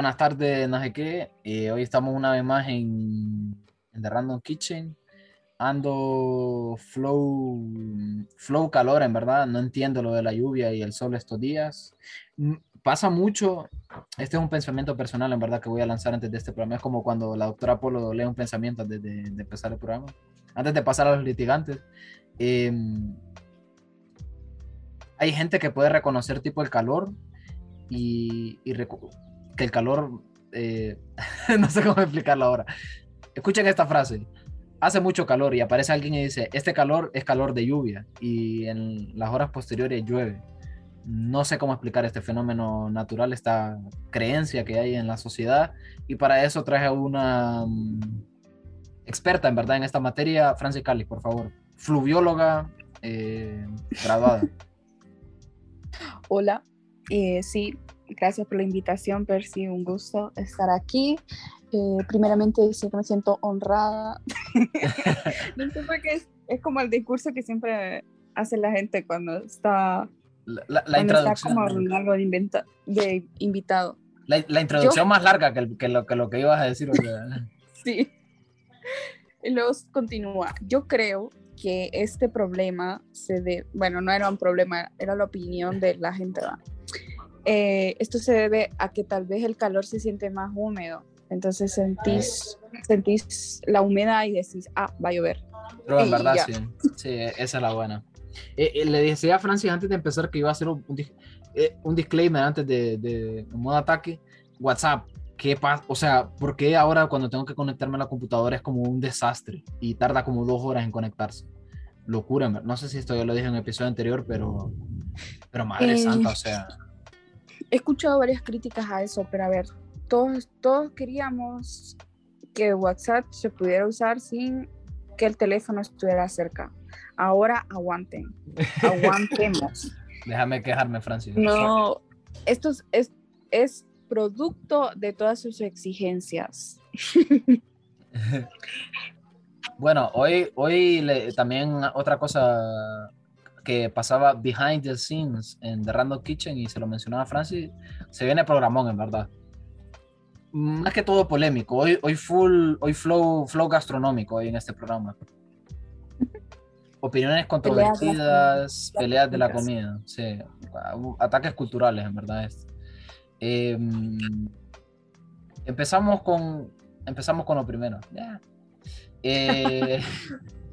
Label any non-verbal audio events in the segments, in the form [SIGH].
Buenas tardes, no sé qué. Eh, hoy estamos una vez más en, en The Random Kitchen. Ando flow, flow calor, en verdad. No entiendo lo de la lluvia y el sol estos días. Mm, Pasa mucho. Este es un pensamiento personal, en verdad, que voy a lanzar antes de este programa. Es como cuando la doctora Polo lee un pensamiento antes de, de empezar el programa. Antes de pasar a los litigantes. Eh, hay gente que puede reconocer tipo el calor y, y que el calor, eh, [LAUGHS] no sé cómo explicarlo ahora. Escuchen esta frase. Hace mucho calor y aparece alguien y dice, este calor es calor de lluvia y en las horas posteriores llueve. No sé cómo explicar este fenómeno natural, esta creencia que hay en la sociedad y para eso traje a una mm, experta en verdad en esta materia, Francis Cali, por favor. Fluvióloga eh, graduada. [LAUGHS] Hola, eh, sí, gracias por la invitación, Percy, un gusto estar aquí. Eh, primeramente decir que me siento honrada. [LAUGHS] no sé por qué es, es como el discurso que siempre hace la gente cuando está, La, la- la cuando está como algo de, inventa- de invitado. La, la introducción más larga que, que lo, que lo que ibas a decir. [LAUGHS] Sí. Y luego continúa. Yo creo que este problema se debe, bueno, no era un problema, era la opinión de la gente. Eh, esto se debe a que tal vez el calor se siente más húmedo. Entonces sentís, sentís la humedad y decís, ah, va a llover. Pero en verdad ya. sí. Sí, esa es la buena. Eh, eh, le decía a Francis antes de empezar que iba a hacer un, un eh, disclaimer antes de, de en modo ataque. WhatsApp. ¿Qué pasa? O sea, ¿por qué ahora cuando tengo que conectarme a la computadora es como un desastre y tarda como dos horas en conectarse? Locura, no sé si esto yo lo dije en el episodio anterior, pero, pero madre Eh, santa, o sea, He escuchado varias críticas a eso, pero a ver, todos, todos queríamos que WhatsApp se pudiera usar sin que el teléfono estuviera cerca. Ahora aguanten, [LAUGHS] aguantemos. déjame quejarme, Francis. No, esto es, es, es producto de todas sus exigencias. [LAUGHS] Bueno, hoy, hoy le- también otra cosa que pasaba behind the scenes en The Random Kitchen y se lo mencionaba Francis, se viene programón en verdad. Más que todo polémico, hoy, hoy full, hoy flow, flow gastronómico hoy en este programa. [LAUGHS] Opiniones controvertidas, peleas de la comida, sí, ataques culturales en verdad es. Eh, empezamos con empezamos con lo primero. ya. Eh,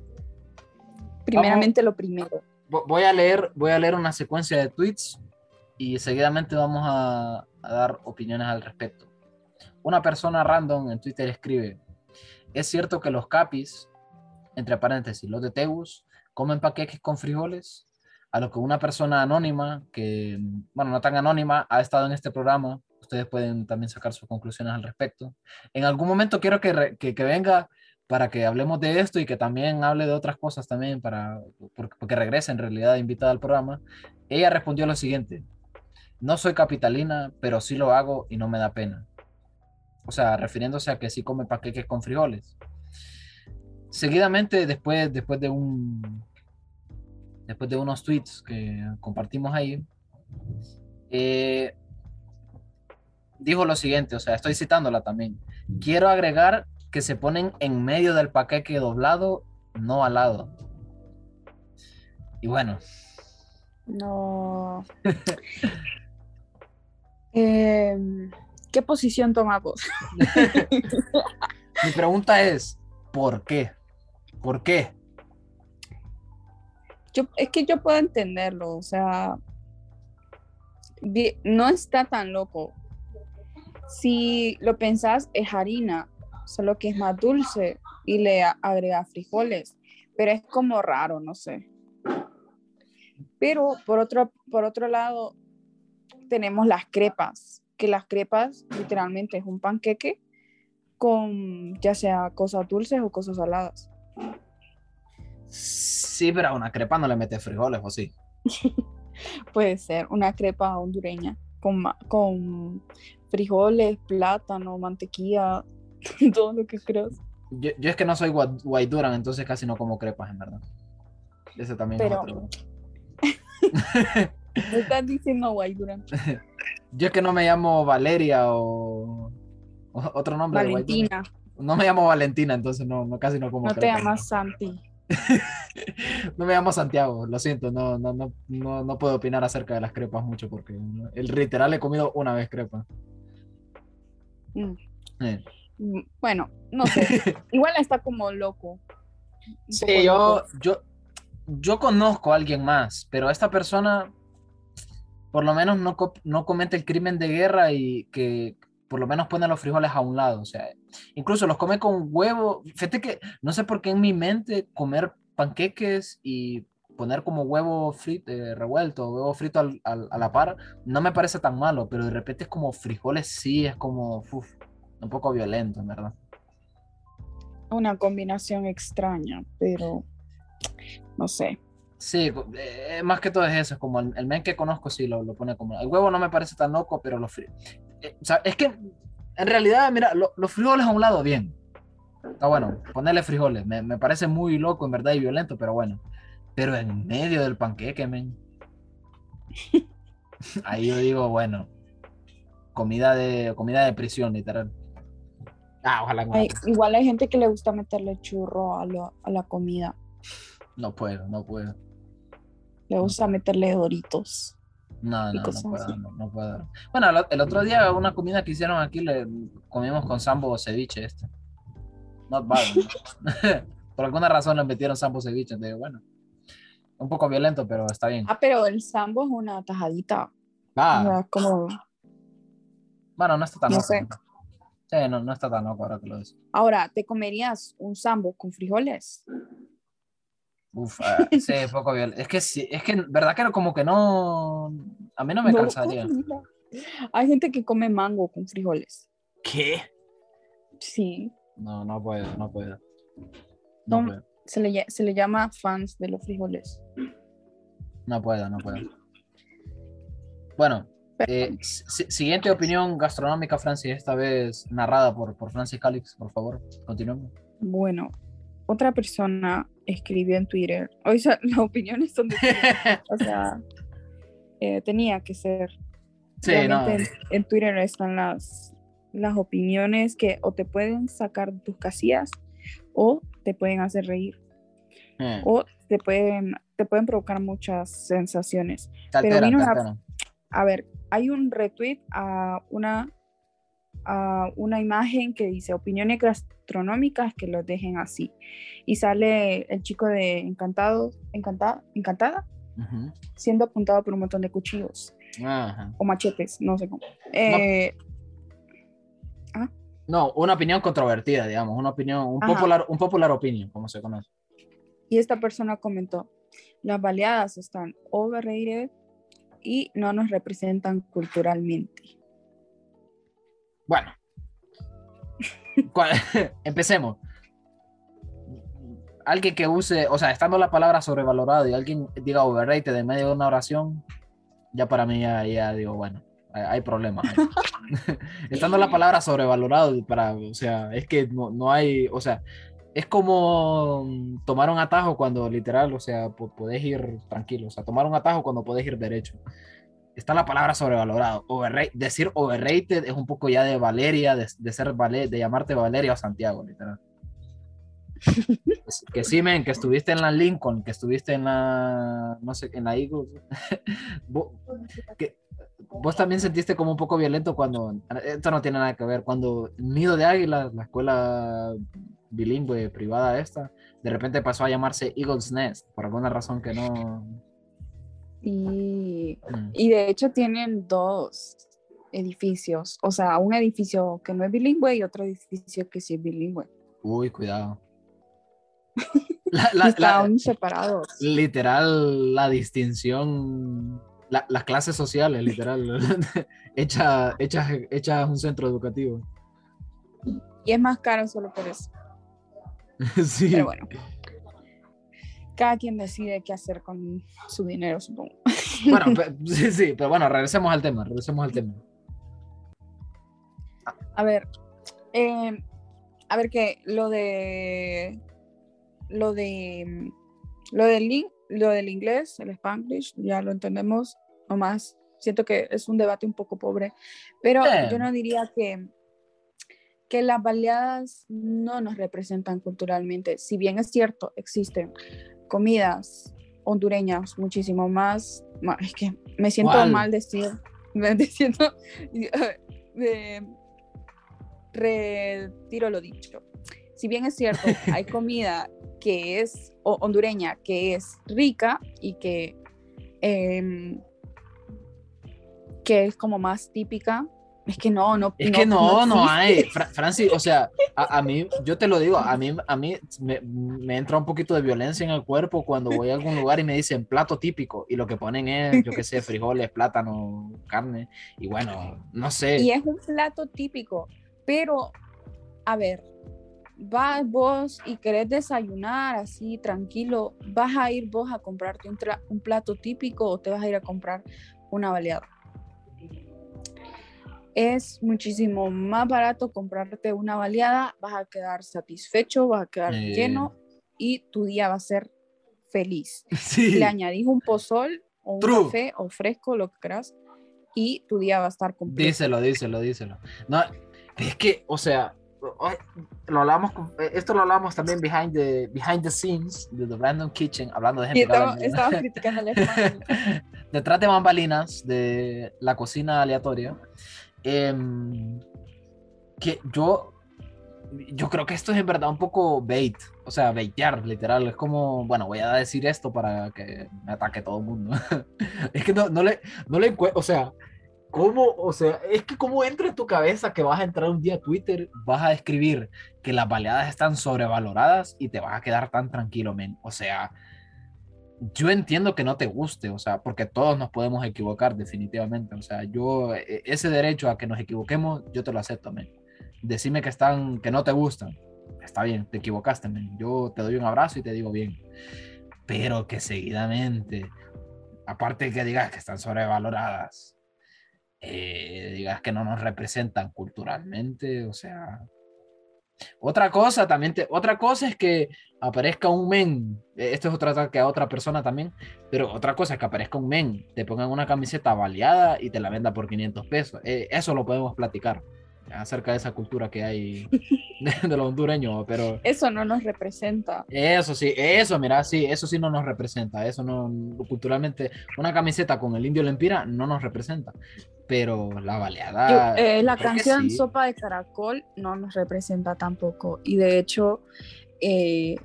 [LAUGHS] Primeramente lo primero. Vo- voy a leer, voy a leer una secuencia de tweets y seguidamente vamos a, dar opiniones al respecto. Una persona random en Twitter escribe: Es cierto que los capis, entre paréntesis, los de Tegus, comen paqueques con frijoles. A lo que una persona anónima, que, bueno, no tan anónima, ha estado en este programa. Ustedes pueden también sacar sus conclusiones al respecto. En algún momento quiero que, que venga para que hablemos de esto y que también hable de otras cosas también, para, porque, regrese en realidad invitada al programa. Ella respondió lo siguiente, no soy capitalina, pero sí lo hago y no me da pena. O sea, refiriéndose a que sí come paqueques con frijoles. Seguidamente, después, después de un después de unos tweets que compartimos ahí, eh, dijo lo siguiente, o sea, estoy citándola también. Quiero agregar que se ponen en medio del paquete doblado, no al lado. Y bueno, No. [LAUGHS] Em, ¿Qué posición tomas vos? mi pregunta es, ¿por qué? ¿Por qué? Yo, es que yo puedo entenderlo, o sea, no está tan loco. Si lo pensás, es harina, solo que es más dulce y le agrega frijoles, pero es como raro, no sé. Pero por otro, por otro lado, tenemos las crepas, que las crepas literalmente es un panqueque con ya sea cosas dulces o cosas saladas. Sí, pero a una crepa no le metes frijoles, ¿o sí? [LAUGHS] Puede ser una crepa hondureña con, con frijoles, plátano, mantequilla, [LAUGHS] todo lo que creas. Yo, yo es que no soy gua- guayduran, entonces casi no como crepas, en verdad. Ese también Pero- es otro. [LAUGHS] Me estás diciendo guay durante. [LAUGHS] Yo es que no me llamo Valeria o, o otro nombre. de. Valentina. No me llamo Valentina, entonces no, no casi no como No te llamas Santi. No me llamo Santiago, lo siento, no, no, no, no, no puedo opinar acerca de las crepas mucho porque el literal he comido una vez crepa. Mm. Eh. Mm, Bueno, no sé. [LAUGHS] Igual está como loco. Sí, yo, loco. yo, yo conozco a alguien más, pero esta persona por lo menos no, no comete el crimen de guerra y que por lo menos pone los frijoles a un lado. O sea, incluso los come con huevo. Fíjate que no sé por qué en mi mente comer panqueques y poner como huevo frito, eh, revuelto, huevo frito al- al- a la par, no me parece tan malo, pero de repente es como frijoles, sí, es como uf, un poco violento, en verdad. Una combinación extraña, pero no sé. Sí, eh, más que todo es eso, es como el, el men que conozco sí lo, lo pone como... El huevo no me parece tan loco, pero los frijoles... o sea, es que en realidad, mira, lo- los frijoles a un lado, bien. Está bueno, ponerle frijoles. Me, me parece muy loco, en verdad, y violento, pero bueno. Pero en medio del panqueque, men. [LAUGHS] Ahí yo digo, bueno, comida de, comida de prisión, literal. Ah, ojalá no. Hay- igual hay gente que le gusta meterle churro a, lo- a la comida. No puedo, no puedo. Le gusta meterle doritos. No, no, no puedo, no, no puedo. Bueno, el, otro día una comida que hicieron aquí le comimos con sambo ceviche este. Not bad. [LAUGHS] Por alguna razón le metieron sambo ceviche. Entonces, bueno, un poco violento, pero está bien. Ah, pero el sambo es una tajadita. O Ah, sea, como bueno, no está tan no loco. sé. ¿no? Sí, no, no está tan loco ahora que lo dices. Ahora, ¿te comerías un sambo con frijoles? Uf, [LAUGHS] ah, sí, poco violento. Es que sí, es que verdad que como que no, a mí no me No, cansaría. [LAUGHS] mira. Hay gente que come mango con frijoles. ¿Qué? Sí, No, no puedo, no puedo. No puedo. se le, se le llama fans de los frijoles. No puedo, no puedo. Bueno, eh, si- siguiente opinión gastronómica, Francis, esta vez narrada por, por Francis Calix, por favor, continuemos. Bueno, otra persona escribió en Twitter. O sea, [LAUGHS] las opiniones son de Twitter. O sea, [LAUGHS] eh, tenía que ser. sí, no. En, en Twitter están las, las opiniones que o te pueden sacar de tus casillas o te pueden hacer reír eh, o te pueden, te pueden provocar muchas sensaciones. te pero alteran, vino te. A ver, hay un retweet a una, a una imagen que dice opiniones gastronómicas que los dejen así. Y sale el chico de Encantado, Encantada, Encantada, Ujú. siendo apuntado por un montón de cuchillos Ajá. o machetes, no sé cómo. Eh, No, una opinión controvertida, digamos, una opinión, un Ajá. popular, un popular opinion, como se conoce. Y esta persona comentó, las baleadas están overrated y no nos representan culturalmente. Bueno, [LAUGHS] ¿Cuál- [LAUGHS] empecemos. Alguien que use, o sea, estando la palabra sobrevalorado y alguien diga overrated en medio de una oración, ya para mí ya, ya digo, bueno, hay, problemas. [LAUGHS] estando la palabra sobrevalorado, para, o sea, es que no, no hay, o sea, es como mm, tomar un atajo cuando literal, o sea, po- podés ir tranquilo, o sea, tomar un atajo cuando podés ir derecho. Está la palabra sobrevalorado. Overra- decir overrated es un poco ya de Valeria, de, de ser Vale, de llamarte Valeria o Santiago, literal. que sí, men, que estuviste en la Lincoln, que estuviste en la, no sé, en la Eagles. [LAUGHS] vos, que- vos también sentiste como un poco violento cuando, esto no tiene nada que ver, cuando Nido de Águila, la escuela bilingüe privada esta, de repente pasó a llamarse Eagles Nest, por alguna razón que no... Y, Mm. y de hecho tienen dos edificios, o sea, un edificio que no es bilingüe y otro edificio que sí es bilingüe. Uy, cuidado. [LAUGHS] La- la- están separados. literal, la distinción, la- las clases sociales, literal, [LAUGHS] hecha, hecha, hecha un centro educativo. Y es más caro solo por eso. [LAUGHS] Sí. Pero bueno. Cada quien decide qué hacer con su dinero, supongo. Bueno, [LAUGHS] sí, sí, pero bueno, regresemos al tema, regresemos al tema. A ver, eh, a ver que lo de lo de lo del lo del inglés, el spanglish, ya lo entendemos, nomás siento que es un debate un poco pobre, pero yo no diría que, que las baleadas no nos representan culturalmente. Si bien es cierto, existen comidas hondureñas muchísimo más, es que me siento mal decir, [LAUGHS] me siento, [LAUGHS] retiro lo dicho. Si bien es cierto, [LAUGHS] hay comida que es hondureña, que es rica y que, em, que es como más típica, es que no, no. Es que no, no, hay. Francis, o sea, a, mí, yo te lo digo, a mí, a mí me, me, entra un poquito de violencia en el cuerpo cuando voy a algún lugar y me dicen plato típico y lo que ponen es, yo qué sé, frijoles, plátano, carne y bueno, no sé. Y es un plato típico, pero, a ver, vas vos y querés desayunar así tranquilo, vas a ir vos a comprarte un, un plato típico o te vas a ir a comprar una baleada es muchísimo más barato comprarte una baleada, vas a quedar satisfecho, vas a quedar lleno y tu día va a ser feliz. [LAUGHS] Le añadís un pozol o un café o fresco, lo que quieras, y tu día va a estar completo. Díselo, díselo, díselo. No, es que, o sea, lo hablamos, eh, esto lo hablamos también behind the, behind the scenes de The Random Kitchen, hablando de gente. Estaba, estaba criticando [LAUGHS] Detrás de bambalinas de la cocina aleatoria. Em, que yo, yo creo que esto es en verdad un poco bait, o sea, baitear, literal. Es como, bueno, voy a decir esto para que me ataque todo el mundo. [LAUGHS] es que no, no le, no le o sea, ¿cómo, o sea, es que cómo entra en tu cabeza que vas a entrar un día a Twitter, vas a escribir que las baleadas están sobrevaloradas y te vas a quedar tan tranquilo, men. O sea, yo entiendo que no te guste, o sea, porque todos nos podemos equivocar definitivamente, o sea, yo e, ese derecho a que nos equivoquemos, yo te lo acepto, men. Decime que están que no te gustan. Está bien, te equivocaste, men. Yo te doy un abrazo y te digo bien. Pero que seguidamente, aparte de que digas que están sobrevaloradas, eh, digas que no nos representan culturalmente, o sea, otra cosa también, otra cosa es que aparezca un men, e, esto es otro ataque a otra persona también, pero otra cosa es que aparezca un men, te pongan una camiseta baleada y te la venda por 500 pesos. E, eso lo podemos platicar acerca de esa cultura que hay [LAUGHS] de, los hondureños, pero... Eso no nos representa. Eso sí, eso, mira, sí, eso sí no nos representa, eso no, culturalmente, una camiseta con el indio Lempira no nos representa, pero la baleada. Eh, la canción Sopa de Caracol no nos representa tampoco. Y de hecho, eh,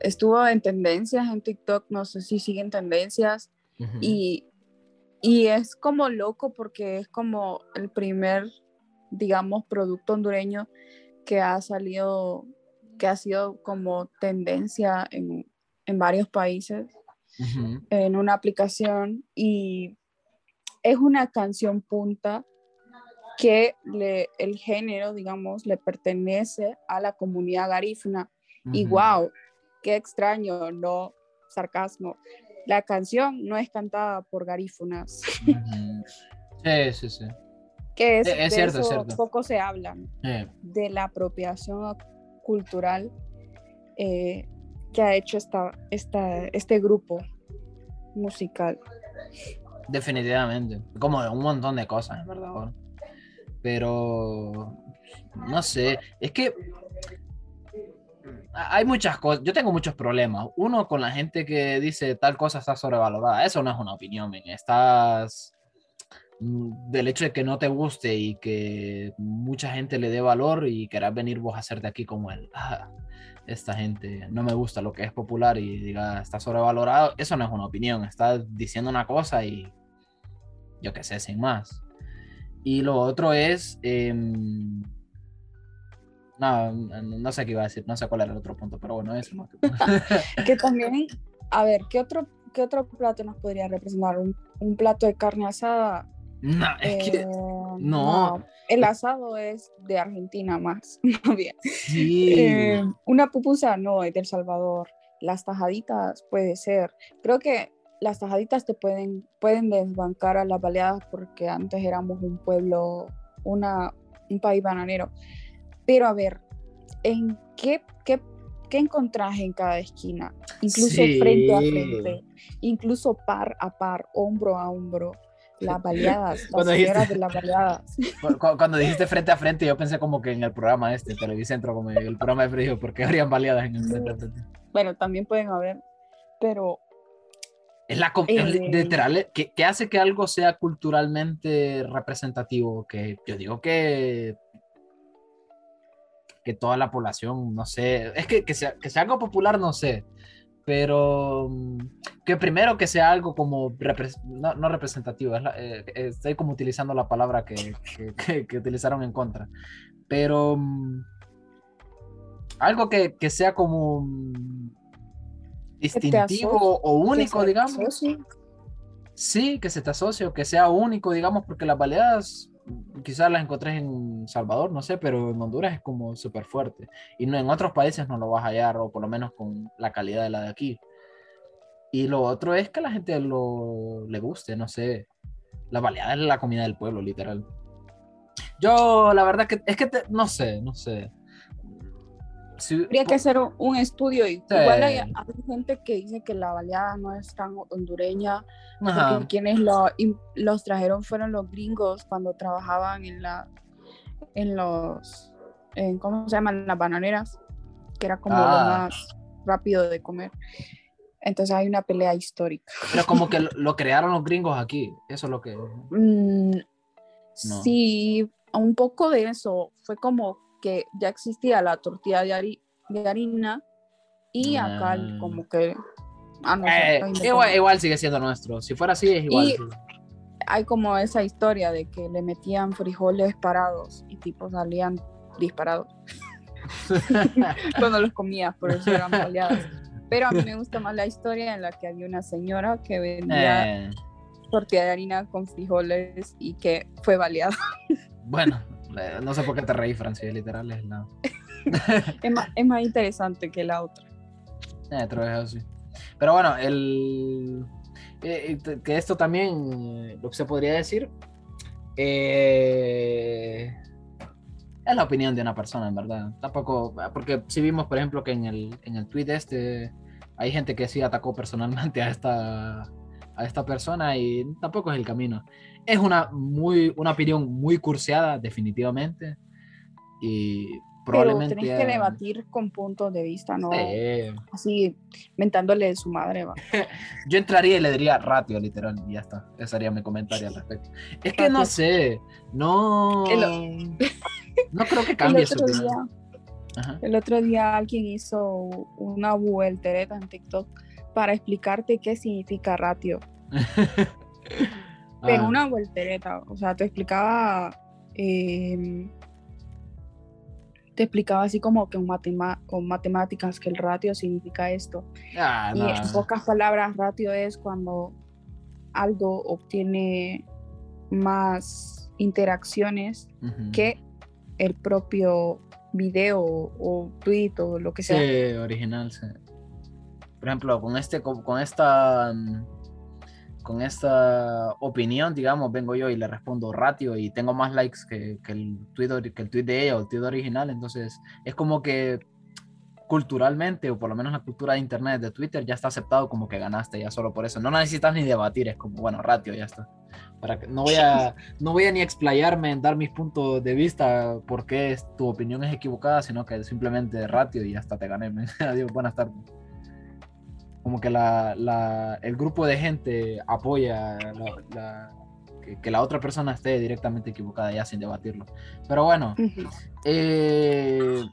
estuvo en tendencias en TikTok, no sé si siguen tendencias. y, y es como loco porque es como el primer, digamos, producto hondureño que ha salido, que ha sido como tendencia en, en varios países. en una aplicación y es una canción punta que le, el género, digamos, le pertenece a la comunidad garífuna. Y wow, qué extraño, no sarcasmo. La canción no es cantada por garífunas. Sí, sí, sí. Que es, es, cierto, es cierto. Poco se habla de la apropiación cultural eh, que ha hecho esta, esta, este grupo musical. Definitivamente. Como un montón de cosas, verdad. Pero, no sé, es que hay muchas cosas, yo tengo muchos problemas. Uno con la gente que dice tal cosa está sobrevalorada. Eso no es una opinión, Estás mm, del hecho de que no te guste y que mucha gente le dé valor y querás venir vos a hacerte aquí como el, ah, esta gente no me gusta lo que es popular y diga está sobrevalorado, eso no es una opinión, está diciendo una cosa y yo qué sé, sin más. Y lo otro es, em, no, no sé qué iba a decir, no sé cuál era el otro punto, pero bueno, eso. No. que [LAUGHS] [LAUGHS] también, a ver, ¿qué otro, qué otro plato nos podría representar? ¿Un, plato de carne asada? No, es que eh, no. El asado es de Argentina más, [LAUGHS] bien. Sí. Eh, una pupusa no, es del Salvador. Las tajaditas puede ser. Creo que las tajaditas te pueden, pueden desbancar a las baleadas porque antes éramos un pueblo, una, un país bananero. Pero a ver, ¿en qué, qué, qué encontrás en cada esquina? Incluso frente a frente, incluso par a par, hombro a hombro. Las baleadas, las Cuando dijiste- señoras de las baleadas. [LAUGHS] Cu- cu- Cuando dijiste frente a frente, yo pensé como que en el programa este, Televicentro, como el programa de Frío, porque habrían baleadas en el frente a frente. Bueno, también pueden haber, pero Es la es Eh. literal, eh, ¿qué, qué hace que algo sea culturalmente representativo? Que yo digo que que toda la población, no sé, es que, que, sea, que sea algo popular, no sé, pero mm, que primero que sea algo como, no, no representativo, es la- eh, estoy como utilizando la palabra que, que- que- que utilizaron en contra, pero mm, algo que, que sea como mm, distintivo o único, digamos. Sí, que se te asocie o que sea único, digamos, porque las baleadas quizás las encontres en Salvador, no sé, pero en Honduras es como súper fuerte. Y no, en otros países no lo vas a hallar, o por lo menos con la calidad de la de aquí. Y lo otro es que a la gente lo, le guste, no sé. La baleada es la comida del pueblo, literal. Yo, la verdad que es que no sé, no sé. Si- Habría que hacer un- estudio. Y Sí. Igual hay, hay gente que dice que la baleada no es tan hondureña, Ajá. porque quienes lo, los trajeron fueron los gringos cuando trabajaban en la en los en, ¿cómo se llaman? las bananeras, que era como lo Ah. más rápido de comer. Entonces hay una pelea histórica. Pero como que lo, [LAUGHS] lo crearon los gringos aquí, eso es lo que... Mm, No. Sí, un poco de eso. Fue como que ya existía la tortilla de, hari- de harina y acá Ah. como que... Ah, no Eh, igual, igual sigue siendo nuestro. Si fuera así, es igual. Y-. Hay como esa historia de que le metían frijoles parados y tipo salían disparados [LAUGHS] cuando los comías, por eso eran baleadas. Pero a mí me gusta más la historia en la que había una señora que vendía Eh, tortilla de harina con frijoles y que fue baleada. bueno, no sé por qué te reí, Francis, literal es la... [LAUGHS] Es más, es más interesante que la otra. Eh, así. Pero bueno, el... eh, eh, que esto también, eh, lo que se podría decir, eh, es la opinión de una persona, en verdad. Tampoco, porque si vimos, por ejemplo, que en el, en el tweet este, hay gente que sí atacó personalmente a esta, a esta persona y tampoco es el camino. Es una, muy, una opinión muy curseada, definitivamente. Y Pero probablemente... tenés que debatir con puntos de vista, no Sí. así mentándole de su madre. va. [LAUGHS] Yo entraría y le diría ratio, literal, y ya está. Ese sería mi comentario al respecto. Es que no sé, no. El- [LAUGHS] No creo que cambie su día, Ajá. el otro día alguien hizo una vueltereta en TikTok para explicarte qué significa ratio. [LAUGHS] Pero Ah, una voltereta, o sea, te explicaba, eh, te explicaba así como que en matema- con matemáticas que el ratio significa esto. ah, Y en pocas palabras, ratio es cuando algo obtiene más interacciones que el propio video o tweet o lo que sea. Sí, original, sí. Por ejemplo, con este, con, con esta mm, con esta opinión, digamos, vengo yo y le respondo ratio y tengo más likes que, que el tweet, que el tweet de ella o el tweet original, entonces es como que culturalmente, o por lo menos la cultura de internet de Twitter, ya está aceptado como que ganaste ya solo por eso. No necesitas ni debatir, es como, bueno, ratio, ya está. Para que, no, voy a, [LAUGHS] no voy a ni explayarme en dar mis puntos de vista por qué tu opinión es equivocada, sino que simplemente ratio y ya está, te gané. [LAUGHS] Adiós, buenas tardes. Como que la, la- el grupo de gente apoya la- que, que la otra persona esté directamente equivocada ya sin debatirlo. Pero bueno, eh,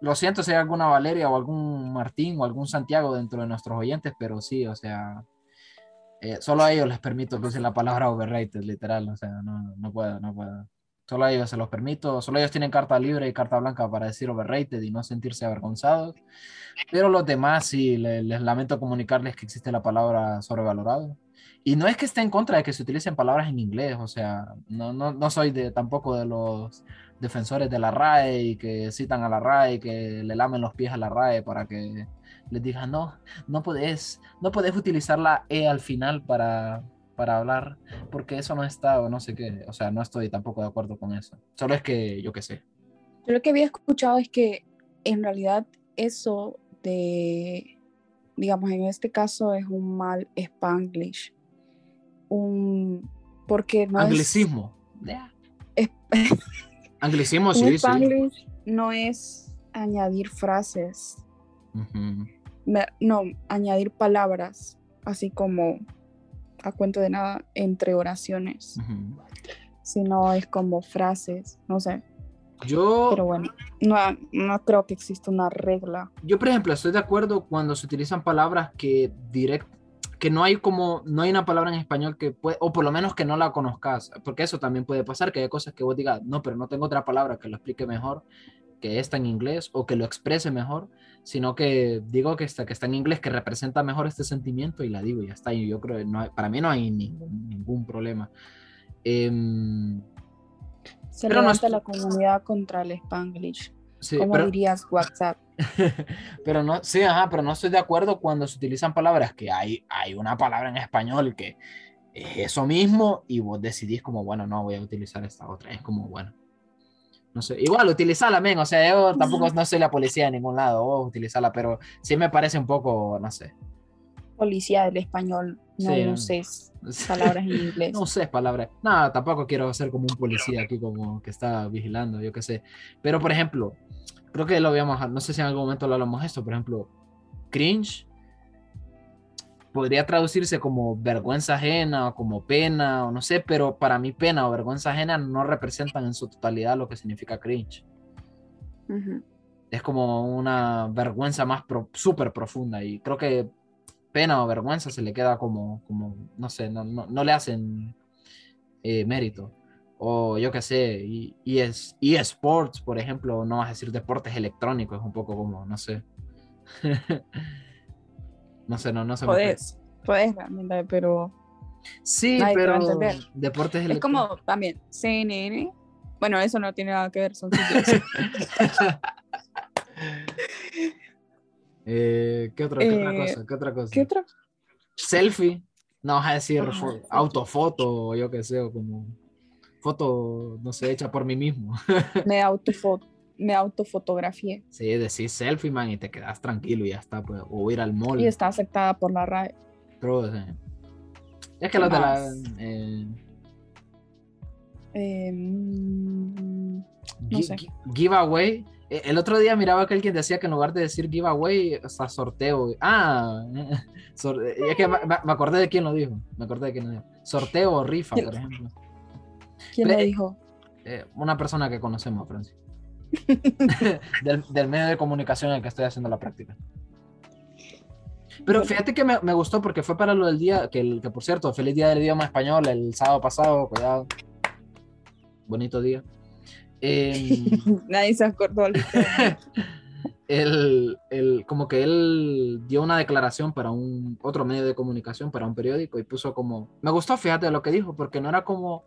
lo siento si hay alguna Valeria o algún Martín o algún Santiago dentro de nuestros oyentes, pero sí, o sea, eh, solo a ellos les permito que usen la palabra overrated, literal, o sea, no, no puedo, no puedo. Solo a ellos se los permito, solo ellos tienen carta libre y carta blanca para decir overrated y no sentirse avergonzados, pero los demás sí, le- les lamento comunicarles que existe la palabra sobrevalorado. Y no es que esté en contra de que se utilicen palabras en inglés, o sea, no, no, no soy de, tampoco de los defensores de la RAE y que citan a la RAE y que le lamen los pies a la RAE para que les digan, no, no puedes, no puedes utilizar la E al final para, para hablar, porque eso no está o no sé qué, o sea, no estoy tampoco de acuerdo con eso. Solo es que yo qué sé. Yo lo que había escuchado es que en realidad eso de, digamos, en este caso es un mal spanglish. un... Porque no Anglicismo. es... [LAUGHS] Anglicismo, un sí, sí. Spanglish no es añadir frases, Ujú, me- no, añadir palabras, así como a cuento de nada, entre oraciones, ujú. sino es como frases, no sé. Yo, Pero bueno, no, no creo que exista una regla. yo, por ejemplo, estoy de acuerdo cuando se utilizan palabras que direct, que no hay como, no hay una palabra en español que puede, o por lo menos que no la conozcas, porque eso también puede pasar, que hay cosas que vos digas, no, pero no tengo otra palabra que lo explique mejor que esta en inglés o que lo exprese mejor, sino que digo que está, que está en inglés, que representa mejor este sentimiento y la digo y ya está. Y yo creo no para mí no hay ningún, ningún problema. Em, Se Pero no levanta es- la comunidad contra el Spanglish. sí, ¿Cómo pero, dirías WhatsApp? [LAUGHS] pero no, sí, ajá, pero no estoy de acuerdo cuando se utilizan palabras que hay, hay una palabra en español que es eso mismo y vos decidís como, bueno, no voy a utilizar esta otra. Es como, bueno, no sé, igual utilizarla, men, o sea, yo tampoco no soy la policía de ningún lado, vos utilizarla, pero sí me parece un poco, no sé. Policía del español, no Sí, no. uses [LAUGHS] palabras en inglés. No sé palabras. Nada, tampoco quiero ser como un policía aquí, como que está vigilando, yo qué sé. Pero, por ejemplo, creo que lo habíamos, no sé si en algún momento lo hablamos esto, por ejemplo, cringe podría traducirse como vergüenza ajena o como pena o no sé, pero para mí pena o vergüenza ajena no representan en su totalidad lo que significa cringe. Ujú. Es como una vergüenza más pro- súper profunda y creo que pena o vergüenza se le queda como, como no sé, no, no, no le hacen eh, mérito. O yo qué sé, y, y es eSports, por ejemplo, no vas a decir deportes electrónicos, es un poco como, no sé. [LAUGHS] no sé, no, no sé. Puedes realmente, pero Sí, Nadie pero deportes es como también CNN. Bueno, eso no tiene nada que ver, son. [LAUGHS] [LAUGHS] Eh, ¿qué, otra, qué otra Eh, cosa? ¿Qué otra cosa? ¿Qué otra? selfie, no vas a decir foto. autofoto o yo qué sé, o como foto, no sé, hecha por mí mismo. [LAUGHS] Me, autofo me autofotografié Sí, decís selfie, man, y te quedas tranquilo y ya está, pues, o ir al mall. y está aceptada por la RAE. Pero, sí. Es que ¿Qué los de la... eh, Eh, mm, no sé. gi- giveaway. Eh, El otro día miraba que alguien decía que en lugar de decir giveaway, hasta sorteo. Ah, [LAUGHS] eh, es que me, acordé de quién lo dijo. Me acordé de quién lo dijo. Sorteo o rifa, por ejemplo. ¿Quién Pe- lo dijo? Eh, una persona que conocemos, Francia. [LAUGHS] del, del medio de comunicación en el que estoy haciendo la práctica. Pero fíjate que me, me gustó porque fue para lo del día, que, el, que por cierto, feliz día del idioma español el sábado pasado, cuidado. Bonito día. Em, [LAUGHS] Nadie se acordó. [LAUGHS] el, el- como que él dio una declaración para un otro medio de comunicación, para un periódico, y puso como, me gustó, fíjate lo que dijo, porque no era como,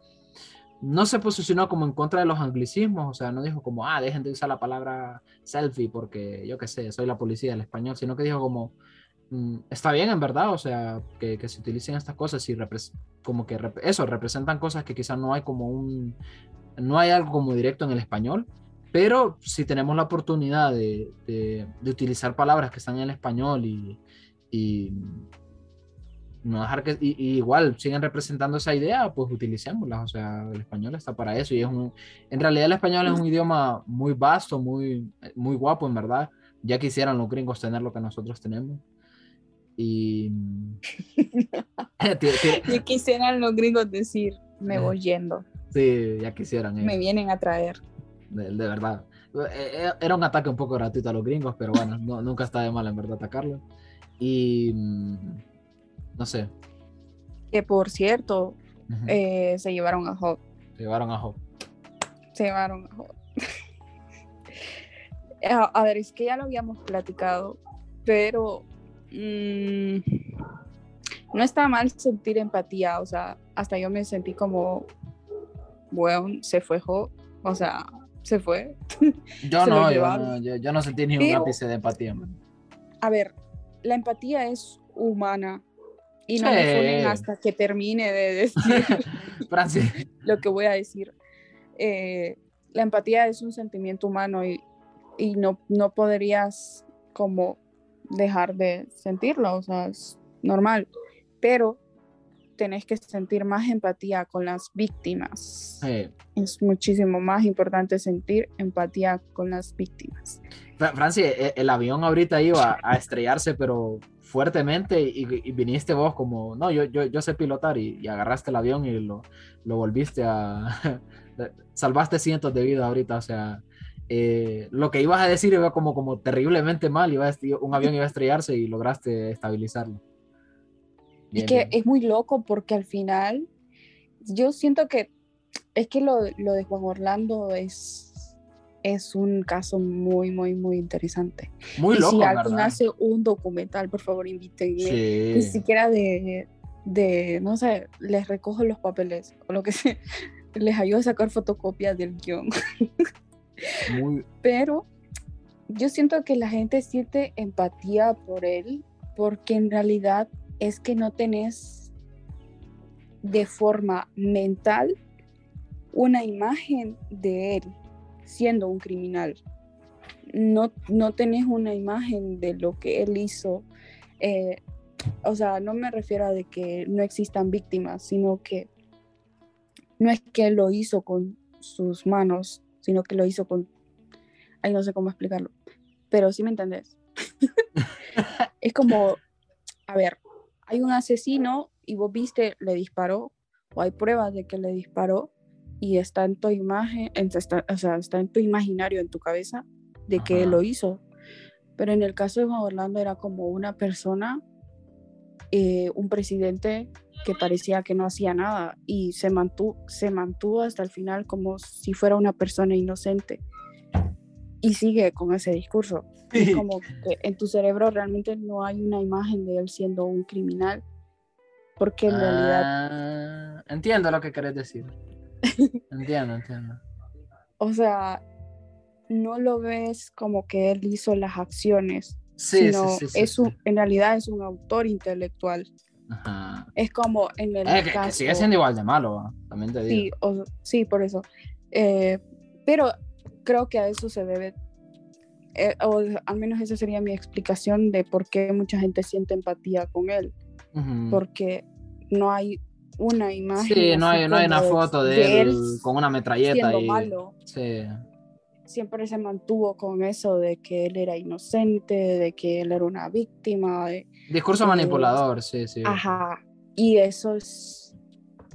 no se posicionó como en contra de los anglicismos, o sea, no dijo como, ah, dejen de usar la palabra selfie porque yo qué sé, soy la policía del español, sino que dijo como, "Mm, está bien en verdad, o sea, que, que se utilicen estas cosas y como que eso, representan cosas que quizás no hay como un, no hay algo como directo en el español, pero si tenemos la oportunidad de, de- utilizar palabras que están en español y no dejar que, y, y igual siguen representando esa idea, pues utilicémoslas. O sea, el español está para eso. Y es un, en realidad el español es un idioma muy vasto, muy, muy guapo, en verdad. Ya quisieran los gringos tener lo que nosotros tenemos. Y. [LAUGHS] Ti- ti- Y quisieran los gringos decir, me Ajá. voy yendo, sí, ya quisieran. me ellos. vienen a traer. de, de verdad. Eh, eh, Era un ataque un poco gratuito a los gringos, pero bueno, no- nunca está de mal en verdad atacarlo. Y mm, no sé, Que por cierto, eh, se llevaron a Hot. se llevaron a Job. Se llevaron a Hot. [LAUGHS] a, a ver, es que ya lo habíamos platicado, pero mm, no está mal sentir empatía. O sea, hasta yo me sentí como, bueno, se fue Hot. O sea, se fue. [LAUGHS] Yo Se no, yo no, yo, yo no sentí ni un Pero- ápice de empatía. man. A ver, la empatía es humana. Y no Sí. me funen hasta que termine de [LAUGHS] decir lo que voy a decir. Eh, la empatía es un sentimiento humano y, y no, no podrías como dejar de sentirlo, o sea, es normal. Pero tenés que sentir más empatía con las víctimas. Es muchísimo más importante sentir empatía con las víctimas. Fra- Franci, e- el avión ahorita iba a estrellarse, pero fuertemente, y, y viniste vos como, no, yo, yo, yo sé pilotar, y, y agarraste el avión y lo, lo volviste a... [LAUGHS] salvaste cientos de vidas ahorita, o sea, eh, lo que ibas a decir iba como, como terriblemente mal, iba a un avión iba a estrellarse y lograste estabilizarlo. Es Bien, que bien. es muy loco porque al final yo siento que es que lo, lo de Juan Orlando es, es un caso muy, muy, muy interesante. Muy y loco, si alguien ¿verdad? hace un documental, por favor, invítenme. Sí. Ni siquiera de, de, no sé, les recojo los papeles o lo que sea. [LAUGHS] Les ayudo a sacar fotocopias del guion. [LAUGHS] Muy, Pero yo siento que la gente siente empatía por él porque en realidad es que no tenés de forma mental una imagen de él siendo un criminal. No, no tenés una imagen de lo que él hizo. Eh, o sea, no me refiero a de que no existan víctimas, sino que no es que él lo hizo con sus manos, sino que lo hizo con... Ay, no sé cómo explicarlo, pero sí me entendés. [LAUGHS] es como, a ver, hay un asesino y vos viste, le disparó, o hay pruebas de que le disparó, y está en tu imagen, en- está- o sea, está en tu imaginario, en tu cabeza, de que él lo hizo. Pero en el caso de Juan Orlando era como una persona, eh, un presidente que parecía que no hacía nada y se mantuvo, se mantuvo hasta el final como si fuera una persona inocente. Y sigue con ese discurso. Es como que en tu cerebro realmente no hay una imagen de él siendo un criminal, porque en realidad, Ah, entiendo lo que querés decir. Entiendo, entiendo. o sea, no lo ves como que él hizo las acciones, Sí, sino sí, sí, es un, en realidad es un autor intelectual. Ajá. Es como en el Eh, que, que caso... sigue siendo igual de malo, también te digo. Sí, o- sí, por eso. Eh, pero creo que a eso se debe, eh, o al menos esa sería mi explicación de por qué mucha gente siente empatía con él, porque no hay una imagen. Sí, no hay, no hay una foto de, él, con una metralleta y malo. sí. Siempre se mantuvo con eso de que él era inocente, de que él era una víctima, de, Discurso manipulador, sí, sí. Ajá. Y eso es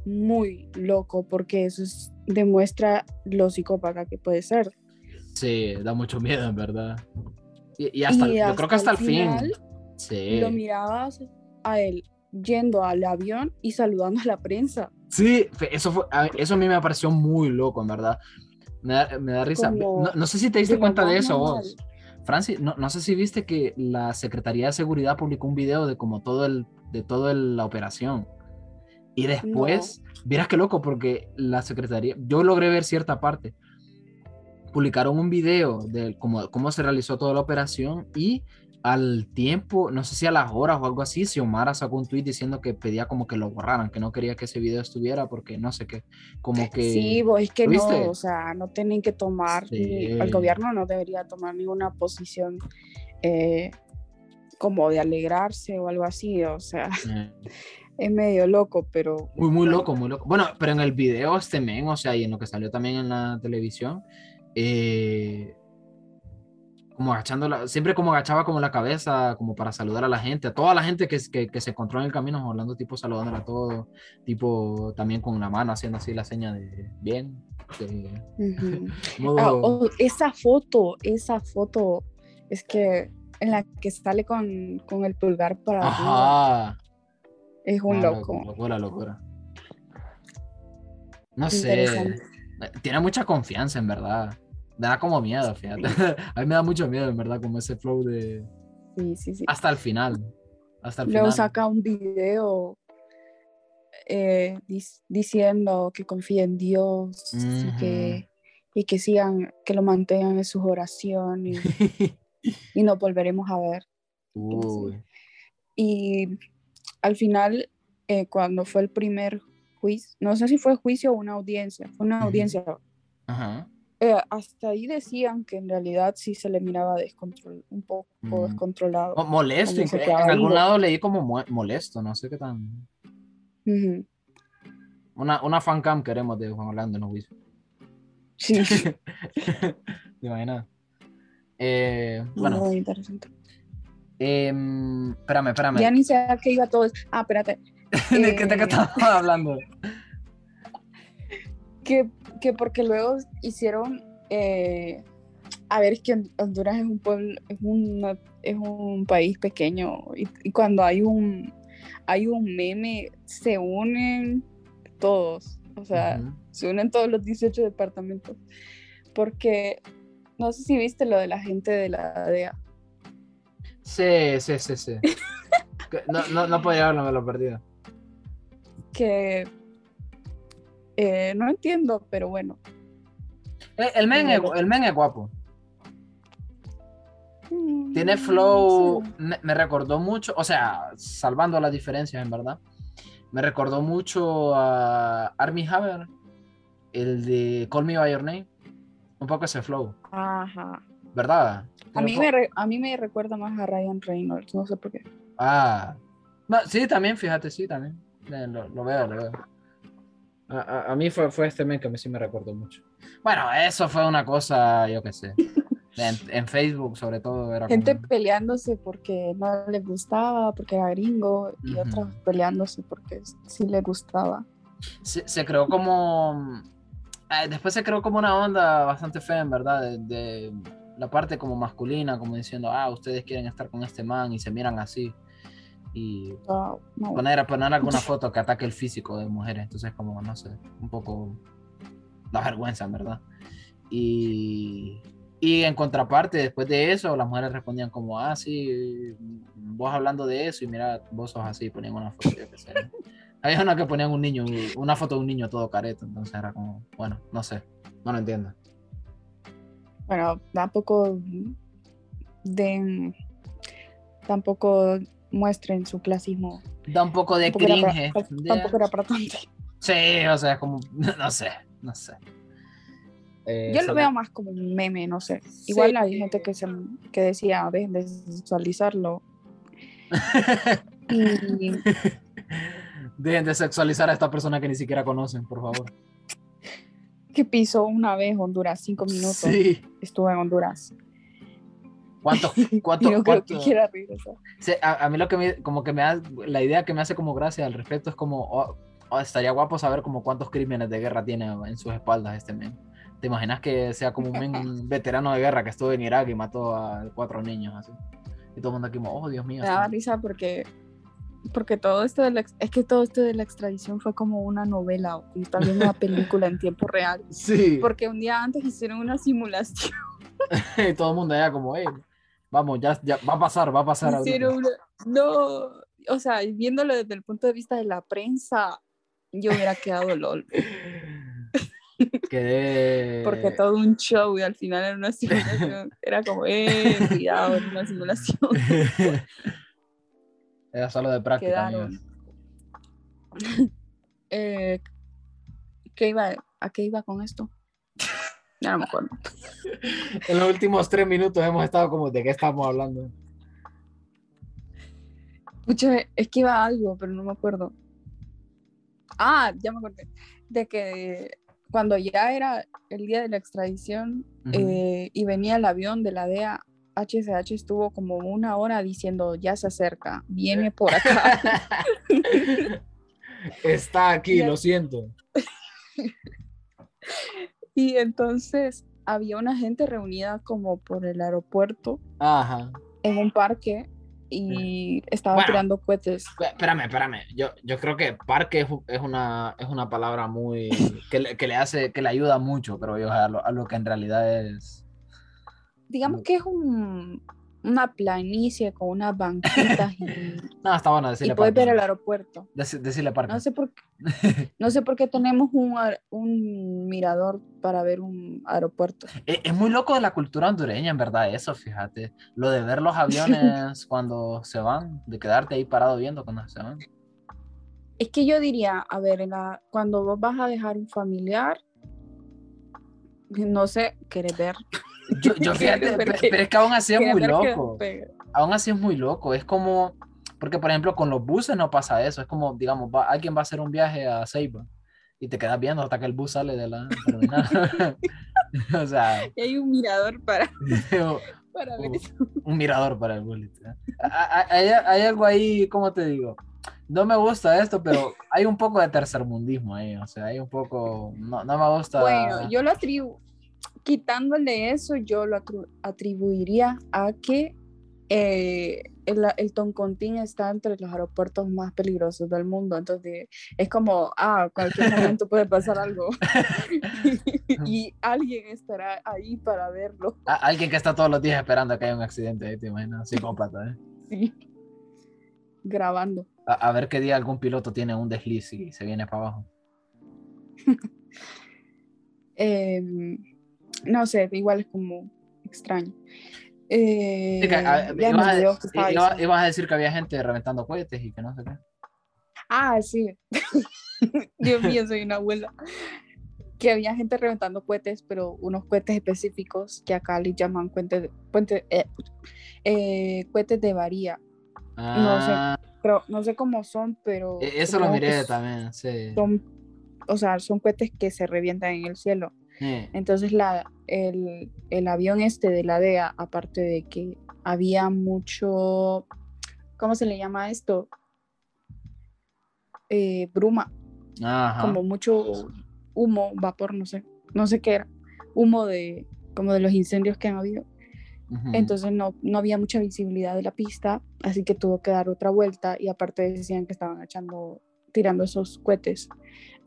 muy loco porque eso es- demuestra lo psicópata que puede ser. Sí, da mucho miedo, en verdad. Y, y hasta, Y yo creo que hasta el fin. final Sí. Lo mirabas a él yendo al avión y saludando a la prensa. Sí, eso, fue, eso a mí me pareció muy loco, en verdad. Me da, me da risa. No, no sé si te diste cuenta de eso normal. vos. Francis, no, no sé si viste que la Secretaría de Seguridad publicó un video de como todo el, de toda la operación. Y después, vieras qué loco, porque la Secretaría, yo logré ver cierta parte. Publicaron un video de cómo, cómo se realizó toda la operación y al tiempo, no sé si a las horas o algo así, Xiomara sacó un tweet diciendo que pedía como que lo borraran, que no quería que ese video estuviera porque no sé qué, como que... Sí, vos es que no, o sea, no tienen que tomar, Sí. ni- el gobierno no debería tomar ninguna posición eh, como de alegrarse o algo así, o sea, eh, [LAUGHS] es medio loco, pero Muy, muy loco, muy loco. Bueno, pero en el video este men, o sea, y en lo que salió también en la televisión, eh, como agachando, la- siempre como agachaba como la cabeza, como para saludar a la gente, a toda la gente que, que, que se encontró en el camino, hablando tipo saludándola a todos, tipo también con la mano haciendo así la seña de bien. de ujú. [LAUGHS] modo- Ah, oh, esa foto, esa foto es que en la que sale con, con el pulgar para Ajá. es un No, loco. Locura, locura. No sé. Tiene mucha confianza, en verdad. Da como miedo, fíjate. [LAUGHS] A mí me da mucho miedo, en verdad, como ese flow de. Sí, sí, sí. Hasta el final. Hasta el Luego final. saca un video eh, diciendo que confía en Dios y, que, y que sigan, que lo mantengan en sus oraciones [LAUGHS] y nos volveremos a ver. Y al final, eh, cuando fue el primer juicio, no sé si fue juicio o una audiencia, fue una Ujú. audiencia. Ajá. Eh, hasta ahí decían que en realidad sí se le miraba descontrol, un poco Mm. descontrolado. Mo- Molesto, quedaba en algún ido. lado leí como molesto, no sé qué tan. Ujú. Una, una fan cam queremos de Juan Orlando en los juicios. Sí, [LAUGHS] ¿Te imaginas? Eh, bueno, muy interesante. em, espérame, espérame. Ya ni sé a qué iba todo. Ah, espérate. [LAUGHS] ¿De qué te Eh, estábamos hablando? Que, que porque luego hicieron, eh, a ver, es que Hon- Honduras es un pueblo, es, una- es un país pequeño y, y cuando hay un, hay un meme, se unen todos, o sea, se unen todos los 18 departamentos, porque no sé si viste lo de la gente de la DEA. Sí, sí, sí, sí. [LAUGHS] No, no, no podía verlo, me lo he perdido. que eh, no entiendo, pero bueno. Eh, El men, es, el men es guapo. Tiene flow, Sí. me, me recordó mucho, o sea, salvando las diferencias en verdad, me recordó mucho a Armie Hammer, el de Call Me By Your Name, un poco ese flow, Ajá. ¿verdad? A mí, me re- a mí me recuerda más a Ryan Reynolds, no sé por qué. Ah, no, sí, también, fíjate, sí, también, lo, lo veo, lo veo. A, a- a mí fue, fue este men que a mí sí me recordó mucho. Bueno, eso fue una cosa, yo qué sé, en, en Facebook sobre todo era Gente como- peleándose porque no les gustaba, porque era gringo, y Ujú. otros peleándose porque sí les gustaba. se, se creó como. eh, después se creó como una onda bastante fea, en verdad, de, de la parte como masculina, como diciendo, ah, ustedes quieren estar con este man y se miran así. Y no. poner, poner alguna foto que ataque el físico de mujeres. Entonces, como, no sé, un poco. Da vergüenza, en verdad. Y. Y en contraparte, después de eso, las mujeres respondían como, ah, sí, vos hablando de eso y mira, vos sos así, ponían una foto, yo sé. [LAUGHS] Había una que ponían un niño, una foto de un niño todo careto, entonces era como, bueno, no sé, no lo entiendo. Bueno, tampoco den, tampoco muestren su clasismo. Da un poco de Tampoco era para- cringe. tampoco era para tanto. Sí, o sea, como, [LAUGHS] no sé, no sé. Eh, Yo lo veo más como un meme, no sé. Igual hay gente que, se, que decía, dejen de sexualizarlo. [LAUGHS] Y Dejen de sexualizar a esta persona que ni siquiera conocen, por favor. que pisó una vez Honduras, cinco minutos. Sí. Estuve en Honduras. ¿Cuánto, [LAUGHS] cuánto, no creo que quiera regresar. Sí, a, a mí lo que me, como que me da, la idea que me hace como gracia al respecto es como, oh, oh, estaría guapo saber como cuántos crímenes de guerra tiene en sus espaldas este men. ¿Te imaginas que sea como un men [LAUGHS] veterano de guerra que estuvo en Irak y mató a cuatro niños así? Y todo el mundo aquí como, oh Dios mío. Me daba risa porque, porque todo esto de la, es que todo esto de la extradición fue como una novela o también una película en tiempo real. [LAUGHS] Sí, Porque un día antes hicieron una simulación. y todo el mundo allá como, hey, vamos, ya, ya va a pasar, va a pasar. ahorita". Hicieron una- no, o sea, viéndolo desde el punto de vista de la prensa, yo hubiera quedado lol. [LAUGHS] Quedé... Porque todo un show y al final era una simulación. [LAUGHS] Era como, eh, cuidado, era una simulación. [LAUGHS] Era solo de práctica. Eh, ¿qué iba, ¿A qué iba con esto? Ya no me acuerdo. [LAUGHS] En los últimos tres minutos hemos estado como, ¿de qué estamos hablando? Pucha, es que iba a algo, pero no me acuerdo. Ah, ya me acordé. De que cuando ya era el día de la extradición eh, y venía el avión de la DEA, HCH estuvo como una hora diciendo, ya se acerca, viene por acá. [LAUGHS] Está aquí, lo siento. [LAUGHS] y entonces había una gente reunida como por el aeropuerto Ajá. en un parque y estaba Bueno. tirando cohetes. Espé- Espérame, espérame. Yo, yo creo que parque es, es una, es una palabra muy. que le, que le hace, que le ayuda mucho, creo yo, a lo, a lo que en realidad es. Digamos que es un, una planicie con unas banquitas y, [LAUGHS] No, está bueno y puedes ver el aeropuerto. Deci- decirle parque. No sé por qué, [LAUGHS] no sé por qué tenemos un, mirador para ver un aeropuerto. Es, es muy loco de la cultura hondureña, en verdad, eso, fíjate. Lo de ver los aviones [LAUGHS] cuando se van, de quedarte ahí parado viendo cuando se van. Es que yo diría, a ver, en la- cuando vos vas a dejar un familiar, no sé, querés ver. Yo, yo [LAUGHS] fíjate, Pero pero, es que aún así es muy loco. Aún así es muy loco. Es como, Porque, por ejemplo, con los buses no pasa eso. Es como, digamos, va, alguien va a hacer un viaje a Ceiba y te quedas viendo hasta que el bus sale de la terminal. [LAUGHS] o sea. Y hay un mirador para, [LAUGHS] para ver eso. Un mirador para el bus. Hay, hay algo ahí, ¿cómo te digo? no me gusta esto, pero hay un poco de tercermundismo ahí, o sea, hay un poco, no, no me gusta. Bueno, yo lo atribuyo, quitándole eso, yo lo atribuiría a que eh, el, el, Toncontín está entre los aeropuertos más peligrosos del mundo, entonces es como, ah, cualquier [LAUGHS] momento puede pasar algo [LAUGHS] [LAUGHS] y, alguien estará ahí para verlo. alguien que está todos los días esperando que haya un accidente, ¿te imaginas? Psicópata, ¿eh? Sí. Grabando. A, a ver qué día algún piloto tiene un desliz y se viene para abajo. eh, no sé, igual es como extraño. Eh, sí, que, a, ibas, a, iba, ibas, a, decir que había gente reventando cohetes y que no sé qué. Ah, sí. [LAUGHS] Dios mío, soy una abuela. Que había gente reventando cohetes, pero unos cohetes específicos que acá les llaman cohetes, puente, eh, eh, cohetes de varía. Ah. No sé, ah. pero no sé cómo son, pero. E, eso lo miré también, sí. Son, o sea, son cohetes que se revientan en el cielo. Entonces la, el, el, avión este de la DEA, aparte de que había mucho, ¿cómo se le llama esto? Eh, bruma, como mucho humo, vapor, no sé, no sé qué era, humo de como de los incendios que han habido. Entonces no, no había mucha visibilidad de la pista, así que tuvo que dar otra vuelta y aparte decían que estaban echando tirando esos cohetes.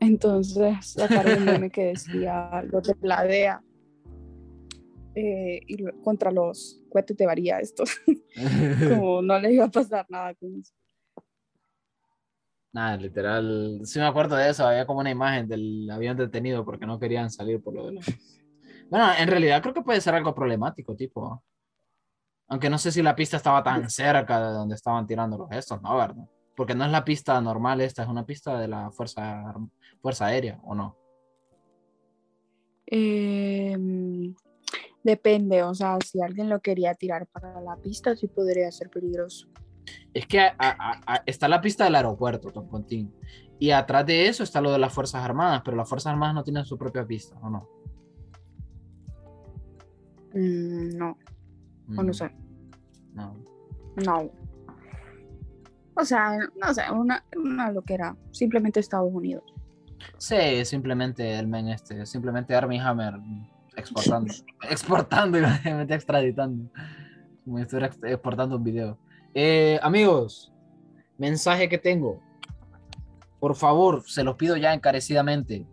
Entonces sacaron un meme que [LAUGHS] decía lo de la DEA eh, y contra los cohetes de varía estos. [LAUGHS] Como no les iba a pasar nada con eso. Nada, literal. Sí me acuerdo de eso. Había como una imagen del avión detenido porque no querían salir por lo de los... Bueno, en realidad creo que puede ser algo problemático, tipo. Aunque no sé si la pista estaba tan cerca de donde estaban tirando los gestos, ¿no? ¿Verdad? Porque no es la pista normal esta, es una pista de la Fuerza, fuerza Aérea, ¿o no? Em, depende, o sea, si alguien lo quería tirar para la pista, sí podría ser peligroso. Es que está la pista del aeropuerto, Toncontín, y atrás de eso está lo de las Fuerzas Armadas, pero las Fuerzas Armadas no tienen su propia pista, ¿o no? Mm, no, o no mm. sé. No. No. O sea, no sé, una, una loquera. Simplemente Estados Unidos. Sí, simplemente el men este, simplemente Army Hammer exportando, [LAUGHS] exportando y extraditando. Como si estuviera exportando un video. Eh, amigos, mensaje que tengo. Por favor, se los pido ya encarecidamente.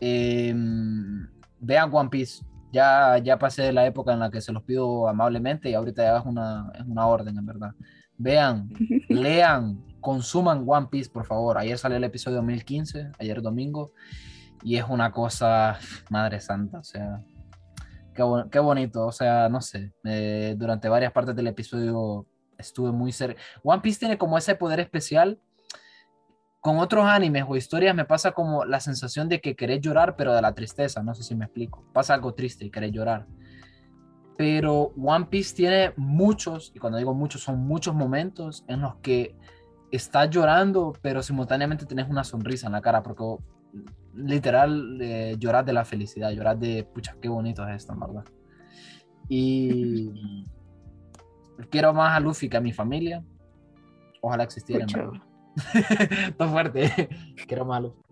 Em, vean One Piece. Ya, ya pasé de la época en la que se los pido amablemente y ahorita ya es una, es una orden, en verdad. Vean, [LAUGHS] lean, consuman One Piece, por favor. Ayer salió el episodio 2015, ayer domingo, y es una cosa, madre santa, o sea, qué, bonito, o sea, no sé, eh, durante varias partes del episodio estuve muy cerca. One Piece tiene como ese poder especial. Con otros animes o historias me pasa como la sensación de que querés llorar, pero de la tristeza, no sé si me explico. Pasa algo triste y querés llorar pero One Piece tiene muchos, y cuando digo muchos, son muchos momentos en los que estás llorando, pero simultáneamente tienes una sonrisa en la cara, porque literal eh, lloras de la felicidad, lloras de, pucha, qué bonito es esto, ¿verdad? Y [LAUGHS] quiero más a Luffy que a mi familia. Ojalá existiera. [LAUGHS] Todo fuerte. [LAUGHS] quiero más a Luffy.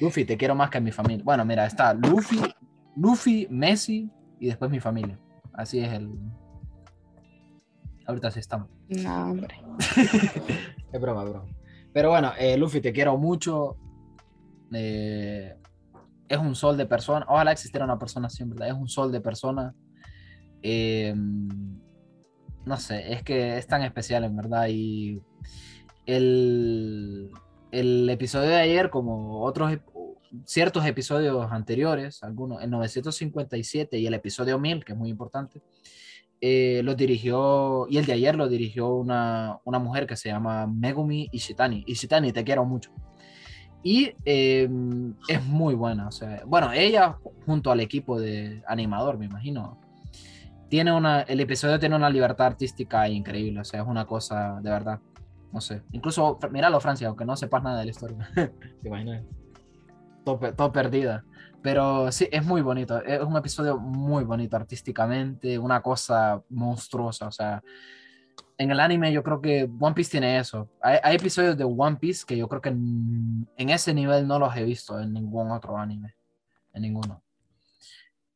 Luffy, te quiero más que a mi familia. Bueno, mira, está Luffy, Luffy, Messi, y después mi familia. Así es el. Ahorita sí estamos. No, hombre. [LAUGHS] es broma, bro. Pero bueno, eh, Luffy, te quiero mucho. Eh, es un sol de persona. Ojalá existiera una persona así, ¿verdad? Es un sol de persona. Eh, no sé, es que es tan especial, en verdad. Y el, el episodio de ayer, como otros ciertos episodios anteriores, algunos, el 957 y el episodio 1000, que es muy importante, eh, lo dirigió, y el de ayer lo dirigió una, una, mujer que se llama Megumi Ishitani. Ishitani, te quiero mucho. Y em, es muy buena, o sea, bueno, ella junto al equipo de animador, me imagino, tiene una, el episodio tiene una libertad artística increíble, o sea, es una cosa de verdad, no sé. Incluso, míralo, Francia, aunque no sepas nada de la historia. [LAUGHS] ¿Te imaginas? Todo, todo perdida. Pero sí, es muy bonito. Es un episodio muy bonito artísticamente, una cosa monstruosa. O sea, en el anime yo creo que One Piece tiene eso. Hay, hay episodios de One Piece que yo creo que en, en, ese nivel no los he visto en ningún otro anime. En ninguno.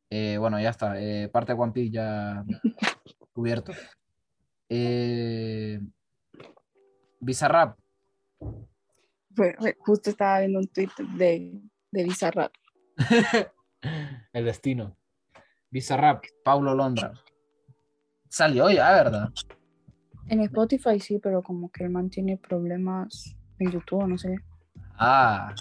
Eh, bueno, ya está. Eh, parte de One Piece ya [LAUGHS] cubierto. Eh, Bizarrap. Justo estaba viendo un tweet de, de Bizarrap. [LAUGHS] el destino. Bizarrap, Paulo Londra. Salió ya, ¿verdad? En Spotify sí, pero como que el man tiene problemas en YouTube, no sé. Ah.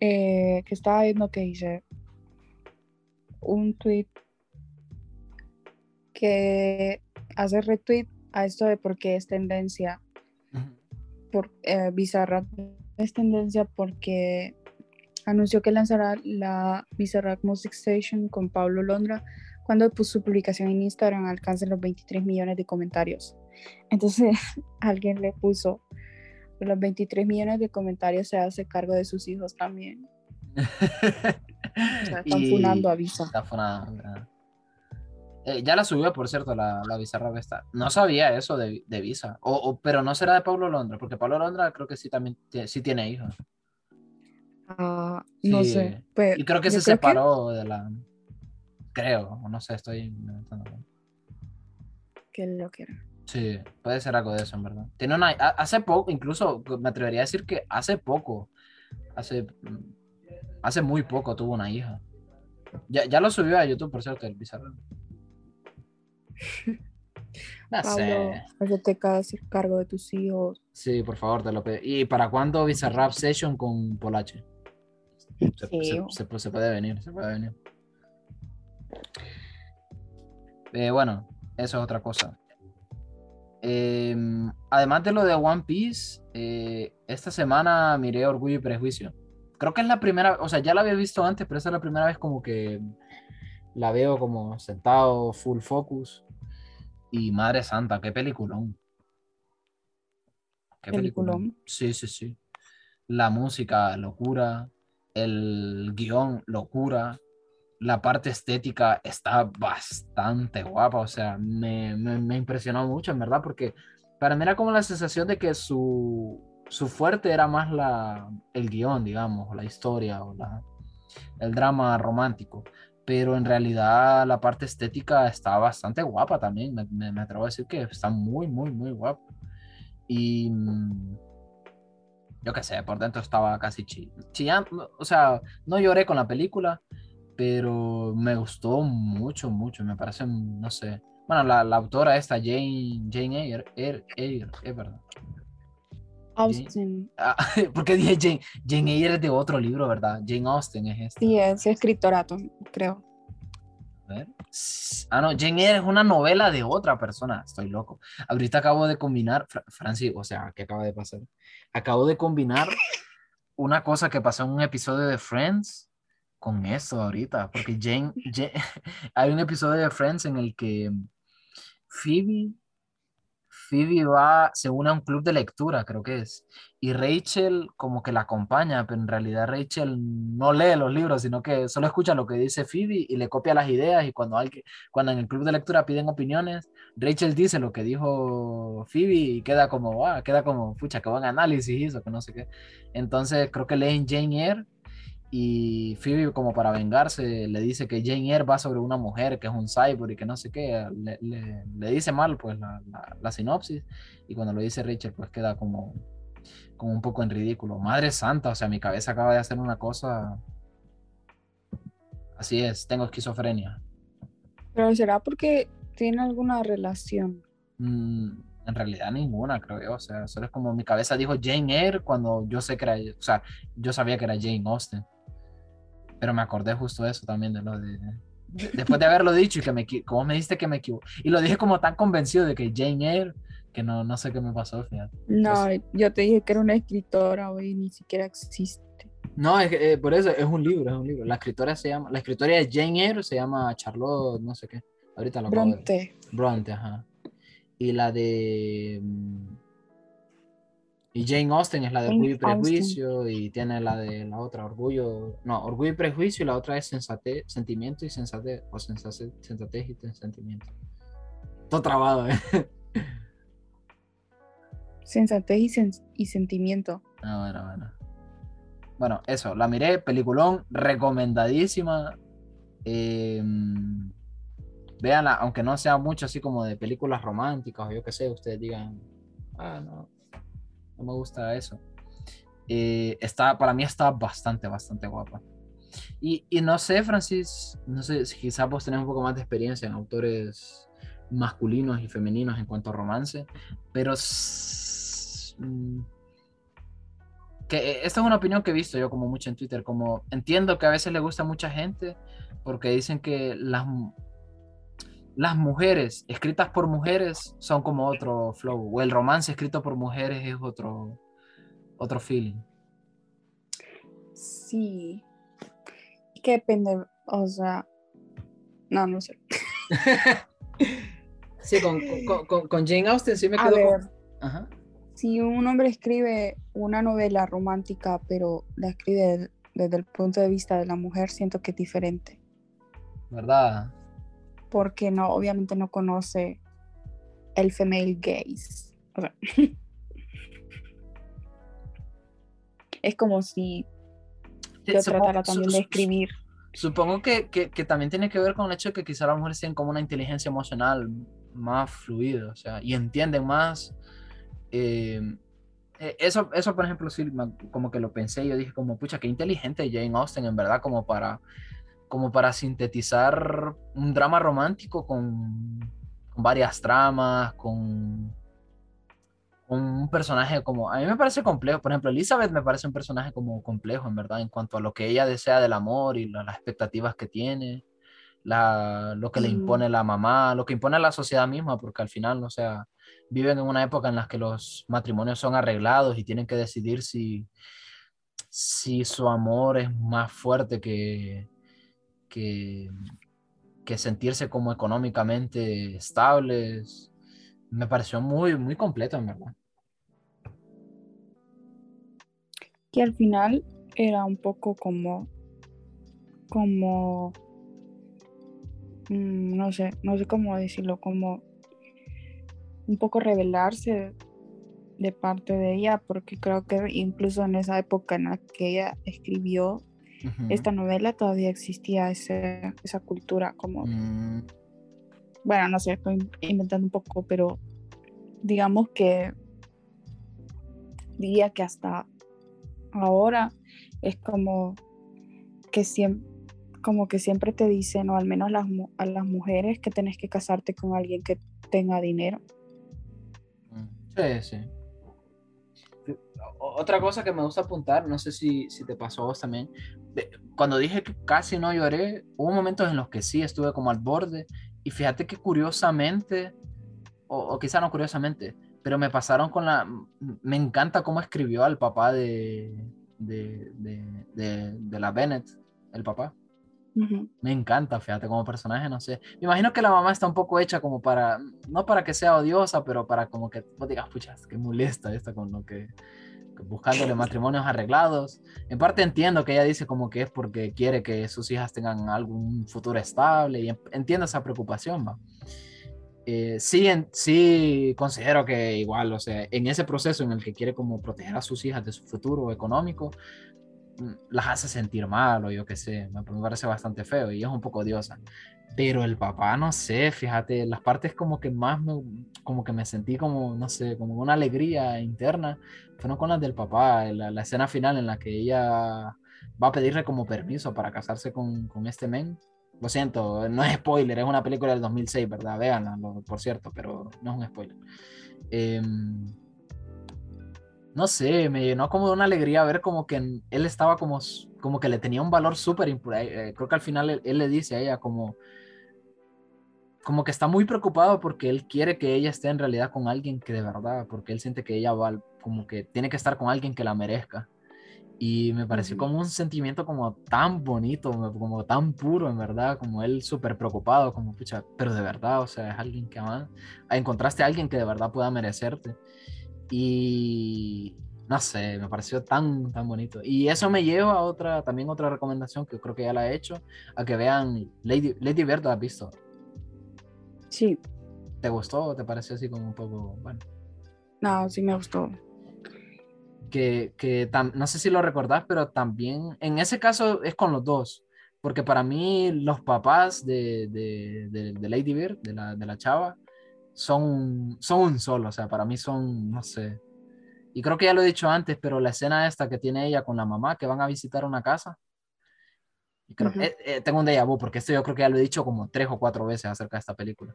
Eh, que estaba viendo que hice un tweet que hace retweet a esto de por qué es tendencia por eh, Bizarrap es tendencia porque anunció que lanzará la Bizarrap Music Station con Pablo Londra cuando puso su publicación en Instagram alcanza los 23 millones de comentarios. Entonces [LAUGHS] alguien le puso, los 23 millones de comentarios se hace cargo de sus hijos también. [LAUGHS] están funando a Visa. Está funando, eh, ya la subió, por cierto, la, la Bizarrap esta. No sabía eso de, de Visa. O, pero no será de Pablo Londra, porque Pablo Londra creo que sí también sí tiene hijos. Ah, no sé. y creo que se separó de la. Creo, no sé, estoy inventando. Que lo quiera. Sí, puede ser algo de eso, en verdad. Tiene una. Hace poco, incluso me atrevería a decir que hace poco. Hace. Hace muy poco tuvo una hija. Ya, ya lo subió a YouTube, por cierto, el Bizarrap. No sé. te hacer cargo de tus hijos. Sí, por favor, te lo pido. ¿Y para cuándo Bizarrap Session con Polache? Se, puede venir, se puede venir. Eh, bueno, eso es otra cosa. Em, además de lo de One Piece, eh, esta semana miré Orgullo y Prejuicio. Creo que es la primera, o sea, ya la había visto antes, pero esta es la primera vez como que la veo como sentado, full focus. Y Madre Santa, qué peliculón. Qué peliculón. Sí, sí, sí. La música, locura. El guion, locura. La parte estética está bastante guapa. O sea, me, me, impresionó mucho, en verdad, porque para mí era como la sensación de que su, su fuerte era más la, el guion, digamos, o la historia, o la, el drama romántico pero en realidad la parte estética está bastante guapa también. Me, atrevo a decir que está muy, muy, muy guapa. Y mm, yo qué sé, por dentro estaba casi chillando. O sea, no lloré con la película, pero me gustó mucho, mucho. Me parece, no sé. Bueno, la, autora esta, Jane, Jane Eyre, Eyre, es verdad. Austen. Ah, [LAUGHS] porque dije Jane, Jane Eyre es de otro libro, ¿verdad? Jane Austen es esta. Sí, es escritora, creo. A ver. Ah, no, Jane Eyre es una novela de otra persona. Estoy loco. Ahorita acabo de combinar, Francis, o sea, ¿qué acaba de pasar? Acabo de combinar [LAUGHS] una cosa que pasó en un episodio de Friends con eso ahorita, porque Jane [LAUGHS] hay un episodio de Friends en el que Phoebe Phoebe va, se une a un club de lectura, creo que es, y Rachel como que la acompaña, pero en realidad Rachel no lee los libros, sino que solo escucha lo que dice Phoebe y le copia las ideas y cuando, alguien, cuando en el club de lectura piden opiniones, Rachel dice lo que dijo Phoebe y queda como, ah, queda como, pucha, qué buen análisis hizo, que no sé qué. Entonces creo que leen Jane Eyre y Phoebe como para vengarse le dice que Jane Eyre va sobre una mujer que es un cyborg y que no sé qué, le, le, dice mal pues la, la, sinopsis y cuando lo dice Richard pues queda como, como un poco en ridículo. Madre santa, o sea, mi cabeza acaba de hacer una cosa... Así es, tengo esquizofrenia. Pero será porque tiene alguna relación. Mm, en realidad ninguna, creo yo. O sea, solo es como mi cabeza dijo Jane Eyre cuando yo sé que era, o sea, yo sabía que era Jane Austen. Pero me acordé justo de eso también, de lo de... Después de haberlo dicho y que me, como me dijiste que me equivoqué. Y lo dije como tan convencido de que Jane Eyre, que no, no sé qué me pasó, fíjate. No, yo te dije que era una escritora, hoy ni siquiera existe. No, es eh, por eso es un libro, es un libro. La escritora se llama, la escritora de Jane Eyre se llama Charlotte, no sé qué. Ahorita lo acabo de. Bronte. Bronte, ajá. Y la de. Y Jane Austen es la de Jane Orgullo y Prejuicio. Y tiene la de la otra, Orgullo. No, Orgullo y Prejuicio. Y la otra es Sensatez, Sentimiento y Sensatez. O sensatez, sensatez y Sentimiento. Todo trabado, ¿eh? [LAUGHS] Sensatez y, sen- y sentimiento. Ah, bueno, bueno. Bueno, eso, la miré, peliculón, recomendadísima. Eh, véanla, aunque no sea mucho así como de películas románticas o yo qué sé, ustedes digan, ah, no, no me gusta eso. Eh, está, para mí está bastante, bastante guapa. Y, y no sé, Francis, no sé, si quizás vos tenés un poco más de experiencia en autores masculinos y femeninos en cuanto a romance, pero mm, que eh, esta es una opinión que he visto yo como mucho en Twitter, como entiendo que a veces le gusta a mucha gente porque dicen que las, las mujeres escritas por mujeres son como otro flow, o el romance escrito por mujeres es otro, otro feeling. Sí. Que depende, o sea, no, no sé. [LAUGHS] Sí, con, con- con- con Jane Austen sí me A quedo ver, con... Ajá. si un hombre escribe una novela romántica, pero la escribe de- desde el punto de vista de la mujer, siento que es diferente. ¿Verdad? Porque no, obviamente no conoce el female gaze. O sea, [LAUGHS] es como si yo Supongo- tratara también su- de escribir. Supongo que, que- que también tiene que ver con el hecho de que quizá las mujeres tienen como una inteligencia emocional más fluida, o sea, y entienden más. eh, eh, eso, eso, por ejemplo, sí, como que lo pensé, yo dije como, pucha, qué inteligente Jane Austen, en verdad, como para, como para sintetizar un drama romántico con, con varias tramas, con, con un personaje como, a mí me parece complejo, por ejemplo, Elizabeth me parece un personaje como complejo, en verdad, en cuanto a lo que ella desea del amor y la- las expectativas que tiene, la, lo que le Mm. impone la mamá, lo que impone la sociedad misma, porque al final, o sea, viven en una época en la que los matrimonios son arreglados y tienen que decidir si, si su amor es más fuerte que, que, que sentirse como económicamente estables. Me pareció muy, muy completo, en verdad. que al final era un poco como, como, mm, no sé, no sé cómo decirlo, como un poco revelarse de parte de ella, porque creo que incluso en esa época en la que ella escribió Esta novela todavía existía ese- esa cultura como, Mm, bueno, no sé, estoy inventando un poco, pero digamos que diría que hasta ahora es como que siempre como que siempre te dicen, o al menos las, a las mujeres, que tenés que casarte con alguien que tenga dinero. mm, Sí, sí. Otra cosa que me gusta apuntar, no sé si, si te pasó a vos también, de- cuando dije que casi no lloré, hubo momentos en los que sí estuve como al borde y fíjate que curiosamente, o, o quizá no curiosamente, pero me pasaron con la... Me encanta cómo escribió al papá de, de, de, de, de la Bennett, el papá. Ujú. Me encanta, fíjate, como personaje, no sé. Me imagino que la mamá está un poco hecha como para, no para que sea odiosa, pero para como que vos digas, pucha, que molesta esta con lo que buscándole matrimonios arreglados. En parte entiendo que ella dice como que es porque quiere que sus hijas tengan algún futuro estable y en- entiendo esa preocupación. Eh, sí, en- sí considero que igual, o sea, en ese proceso en el que quiere como proteger a sus hijas de su futuro económico, las hace sentir mal o yo qué sé, me, parece bastante feo y es un poco odiosa. Pero el papá, no sé, fíjate, las partes como que más me, como que me sentí como, no sé, como una alegría interna, fueron con las del papá, la, escena final en la que ella va a pedirle como permiso para casarse con, con este men. Lo siento, no es spoiler, es una película del 2006, ¿verdad? Véanla, por cierto, pero no es un spoiler. Em, no sé, me llenó como de una alegría ver como que él estaba como, como que le tenía un valor súper importante. creo que al final él, él le dice a ella como, como que está muy preocupado porque él quiere que ella esté en realidad con alguien que de verdad, porque él siente que ella va, como que tiene que estar con alguien que la merezca. Y me pareció como un sentimiento como tan bonito, como tan puro, en verdad, como él súper preocupado, como, pucha, pero de verdad, o sea, es alguien que ama. Encontraste a alguien que de verdad pueda merecerte. Y no sé, me pareció tan, tan bonito. Y eso me lleva a otra, también otra recomendación que creo que ya la he hecho, a que vean Lady, Lady Bird, ¿lo has visto? Sí, ¿Te gustó o te pareció así como un poco, bueno? no, sí me gustó. que, que tam- no sé si lo recordás, pero también en ese caso es con los dos, porque para mí los papás de, de, de- de Lady Bird, de la, de la chava, son, son un solo, o sea, para mí son, no sé. Y creo que ya lo he dicho antes, pero la escena esta que tiene ella con la mamá, que van a visitar una casa, y creo, eh, eh, tengo un déjà vu, porque esto yo creo que ya lo he dicho como tres o cuatro veces acerca de esta película.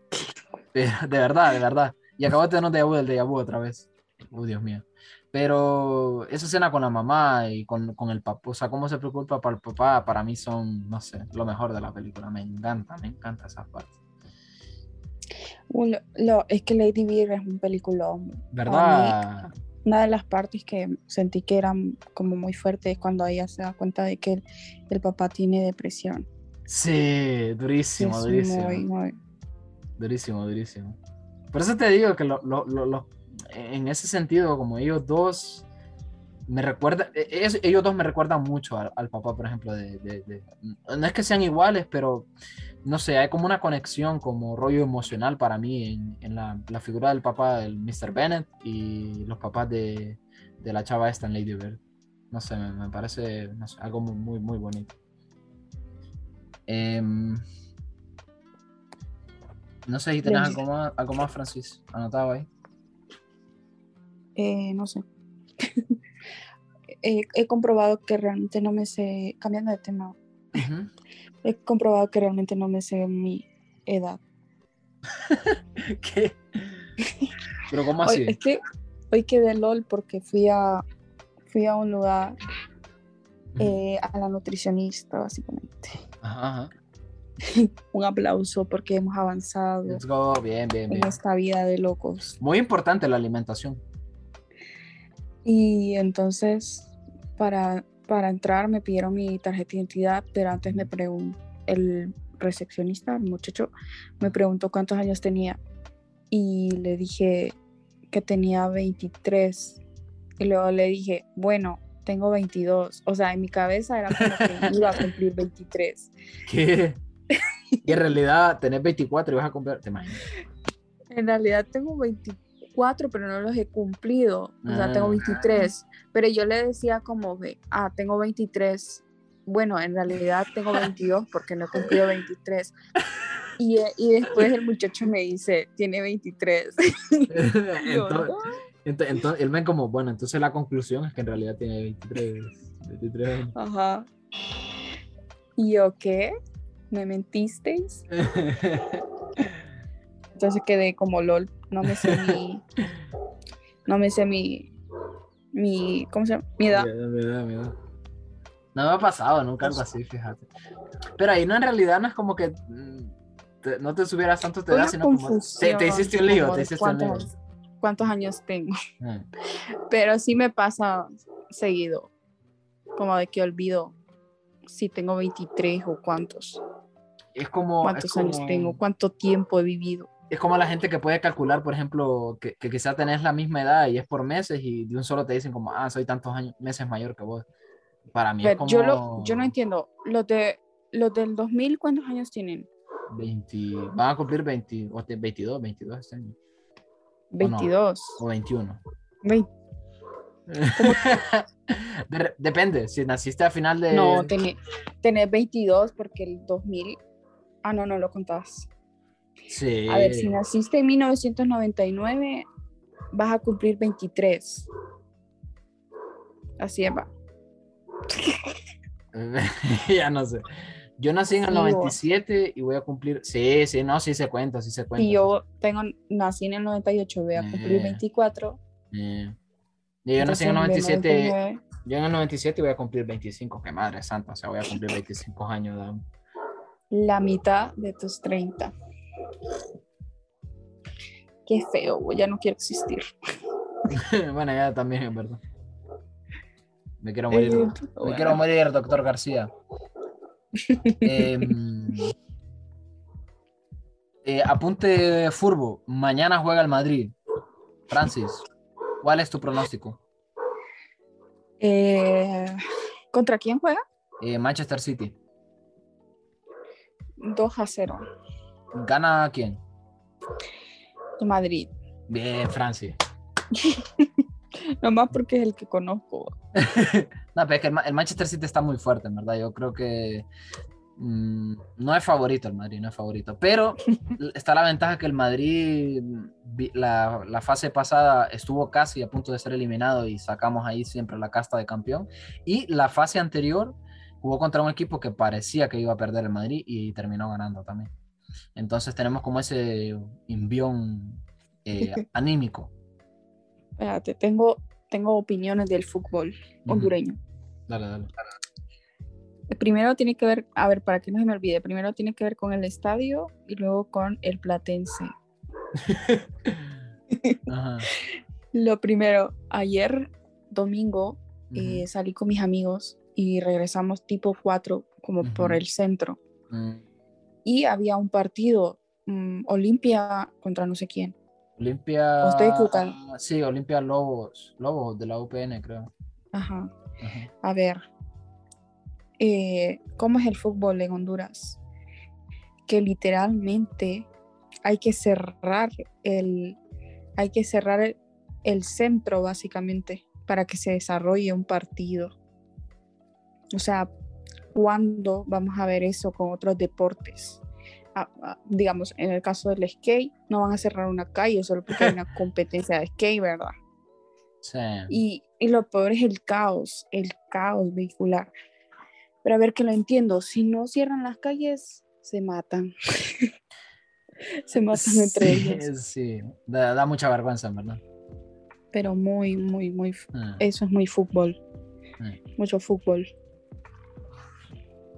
Pero, de verdad, de verdad. Y acabo de tener un déjà vu del déjà vu otra vez. Uy, Dios mío. Pero esa escena con la mamá y con, con el papá, o sea, cómo se preocupa para el papá, para mí son, no sé, lo mejor de la película. Me encanta, me encanta esa parte. Uh, lo- es que Lady Bird es un peliculón. ¿Verdad? Una de las partes que sentí que eran como muy fuertes es cuando ella se da cuenta de que el, el papá tiene depresión. Sí, durísimo, es durísimo. muy, muy... Durísimo, durísimo. Por eso te digo que lo- lo- en ese sentido, como ellos dos, me recuerda, e- ellos, ellos dos me recuerdan mucho al, al papá, por ejemplo, de, de- de- no es que sean iguales, pero no sé, hay como una conexión, como rollo emocional para mí en, en la, la figura del papá del Mr. Bennett y los papás de, de la chava esta en Lady Bird. No sé, me, me parece no sé, algo muy, muy, muy bonito. Em, no sé si tenés algo más, algo más, Francis, anotado ahí. eh, no sé. [LAUGHS] Eh, he comprobado que realmente no me sé, cambiando de tema, he comprobado que realmente no me sé mi edad. [LAUGHS] ¿Qué? Pero ¿cómo Hoy, así? es que hoy quedé LOL porque fui a, fui a un lugar eh, a la nutricionista, básicamente. Ajá, ajá. [LAUGHS] Un aplauso porque hemos avanzado Let's go, bien, bien, en bien. esta vida de locos. Muy importante la alimentación. Y entonces, para, para entrar, me pidieron mi tarjeta de identidad, pero antes me preguntó, el recepcionista, el muchacho, me preguntó cuántos años tenía. Y le dije que tenía 23. Y luego le dije, bueno, tengo 22. O sea, en mi cabeza era como que [LAUGHS] iba a cumplir 23. ¿Qué? Y en realidad tenés 24 y vas a comprar, te imaginas. En realidad tengo 24, pero no los he cumplido. O sea, tengo Ah. 23. Pero yo le decía como ah, tengo 23. Bueno, en realidad tengo 22 porque no he cumplido 23. Y, eh, y después el muchacho me dice, tiene 23. [LAUGHS] Yo, entonces, ento- entonces, él ven como, bueno, entonces la conclusión es que en realidad tiene 23, 23 años. Ajá. ¿Y yo qué? ¿Me mentisteis? [LAUGHS] Entonces quedé como LOL. No me sé mi. No me sé mi. Mi. ¿Cómo se llama? Mi edad. Me da, me da. No me ha pasado nunca algo así, fíjate. Pero ahí no, en realidad no es como que mm, te- no te subieras tanto te da, Una sino como te, te hiciste un lío, te hiciste un lío. cuántos, cuántos años tengo. Mm. Pero sí me pasa seguido. Como de que olvido si tengo 23 o cuántos. Es como, es Cuántos años tengo, cuánto tiempo he vivido. Es como la gente que puede calcular, por ejemplo, que, que quizás tenés la misma edad y es por meses y de un solo te dicen como, ah, soy tantos años, meses mayor que vos. Para mí es Pero como yo, lo, yo no entiendo. Los, de, los del 2000, ¿cuántos años tienen? 20, van a cumplir 20, o te- 22, 22 este año, 22. o 21. 20. [LAUGHS] De- depende, si naciste a final de... No, tenés, tenés 22 porque el 2000. Ah, no, no lo contás. Sí. A ver, si naciste en 1999, vas a cumplir 23. Así es, va. [LAUGHS] ya no sé. Yo nací en el Sí, vos. 97 y voy a cumplir... Sí, sí, no, sí se cuenta, sí se cuenta. Y yo tengo, nací en el 98, voy a cumplir Eh. 24. Eh, y yo nací en el entonces, del 97... 99, Yo en el 97 voy a cumplir 25, que madre santa, o sea, voy a cumplir 25 años. La mitad de tus 30. Qué feo, güey, ya no quiero existir. [LAUGHS] bueno, ya también es verdad. Me quiero morir. Eh, me bueno. quiero morir, doctor García. Em, [LAUGHS] eh, apunte Furbo. Mañana juega el Madrid. Francis, ¿cuál es tu pronóstico? Eh, ¿Contra quién juega? Eh, Manchester City. 2 a 0. ¿Gana quién? Madrid. Bien, Francis. [LAUGHS] Nomás porque es el que conozco. [LAUGHS] No, pero es que el, Ma- el Manchester City está muy fuerte, en verdad. Yo creo que mm, no es favorito el Madrid, no es favorito. Pero [LAUGHS] está la ventaja que el Madrid, la, la fase pasada estuvo casi a punto de ser eliminado y sacamos ahí siempre la casta de campeón. Y la fase anterior jugó contra un equipo que parecía que iba a perder el Madrid y terminó ganando también. Entonces tenemos como ese envión eh, [LAUGHS] anímico. Espérate, tengo, tengo opiniones del fútbol hondureño. Dale, dale. Primero tiene que ver, a ver, para que no se me olvide, primero tiene que ver con el estadio y luego con el platense. [LAUGHS] Ajá. Lo primero, ayer domingo eh, salí con mis amigos y regresamos tipo 4 como por el centro Mm. Y había un partido mm, Olimpia contra no sé quién. Olimpia. ¿O estoy equivocada? Sí, Olimpia Lobos. Lobos de la UPN, creo. Ajá. Ajá. A ver, eh, ¿cómo es el fútbol en Honduras? Que literalmente hay que cerrar el, hay que cerrar el, el centro básicamente para que se desarrolle un partido. O sea, ¿cuándo vamos a ver eso con otros deportes? Ah, ah, digamos, en el caso del skate, no van a cerrar una calle solo porque hay una [LAUGHS] competencia de skate, ¿verdad? Sí. Y, y lo peor es el caos, el caos vehicular. Pero a ver que lo entiendo, si no cierran las calles, se matan. [LAUGHS] se matan entre ellos. Sí, da, da mucha vergüenza, en verdad. Pero muy, muy, muy, Ah, eso es muy fútbol, ah. mucho fútbol.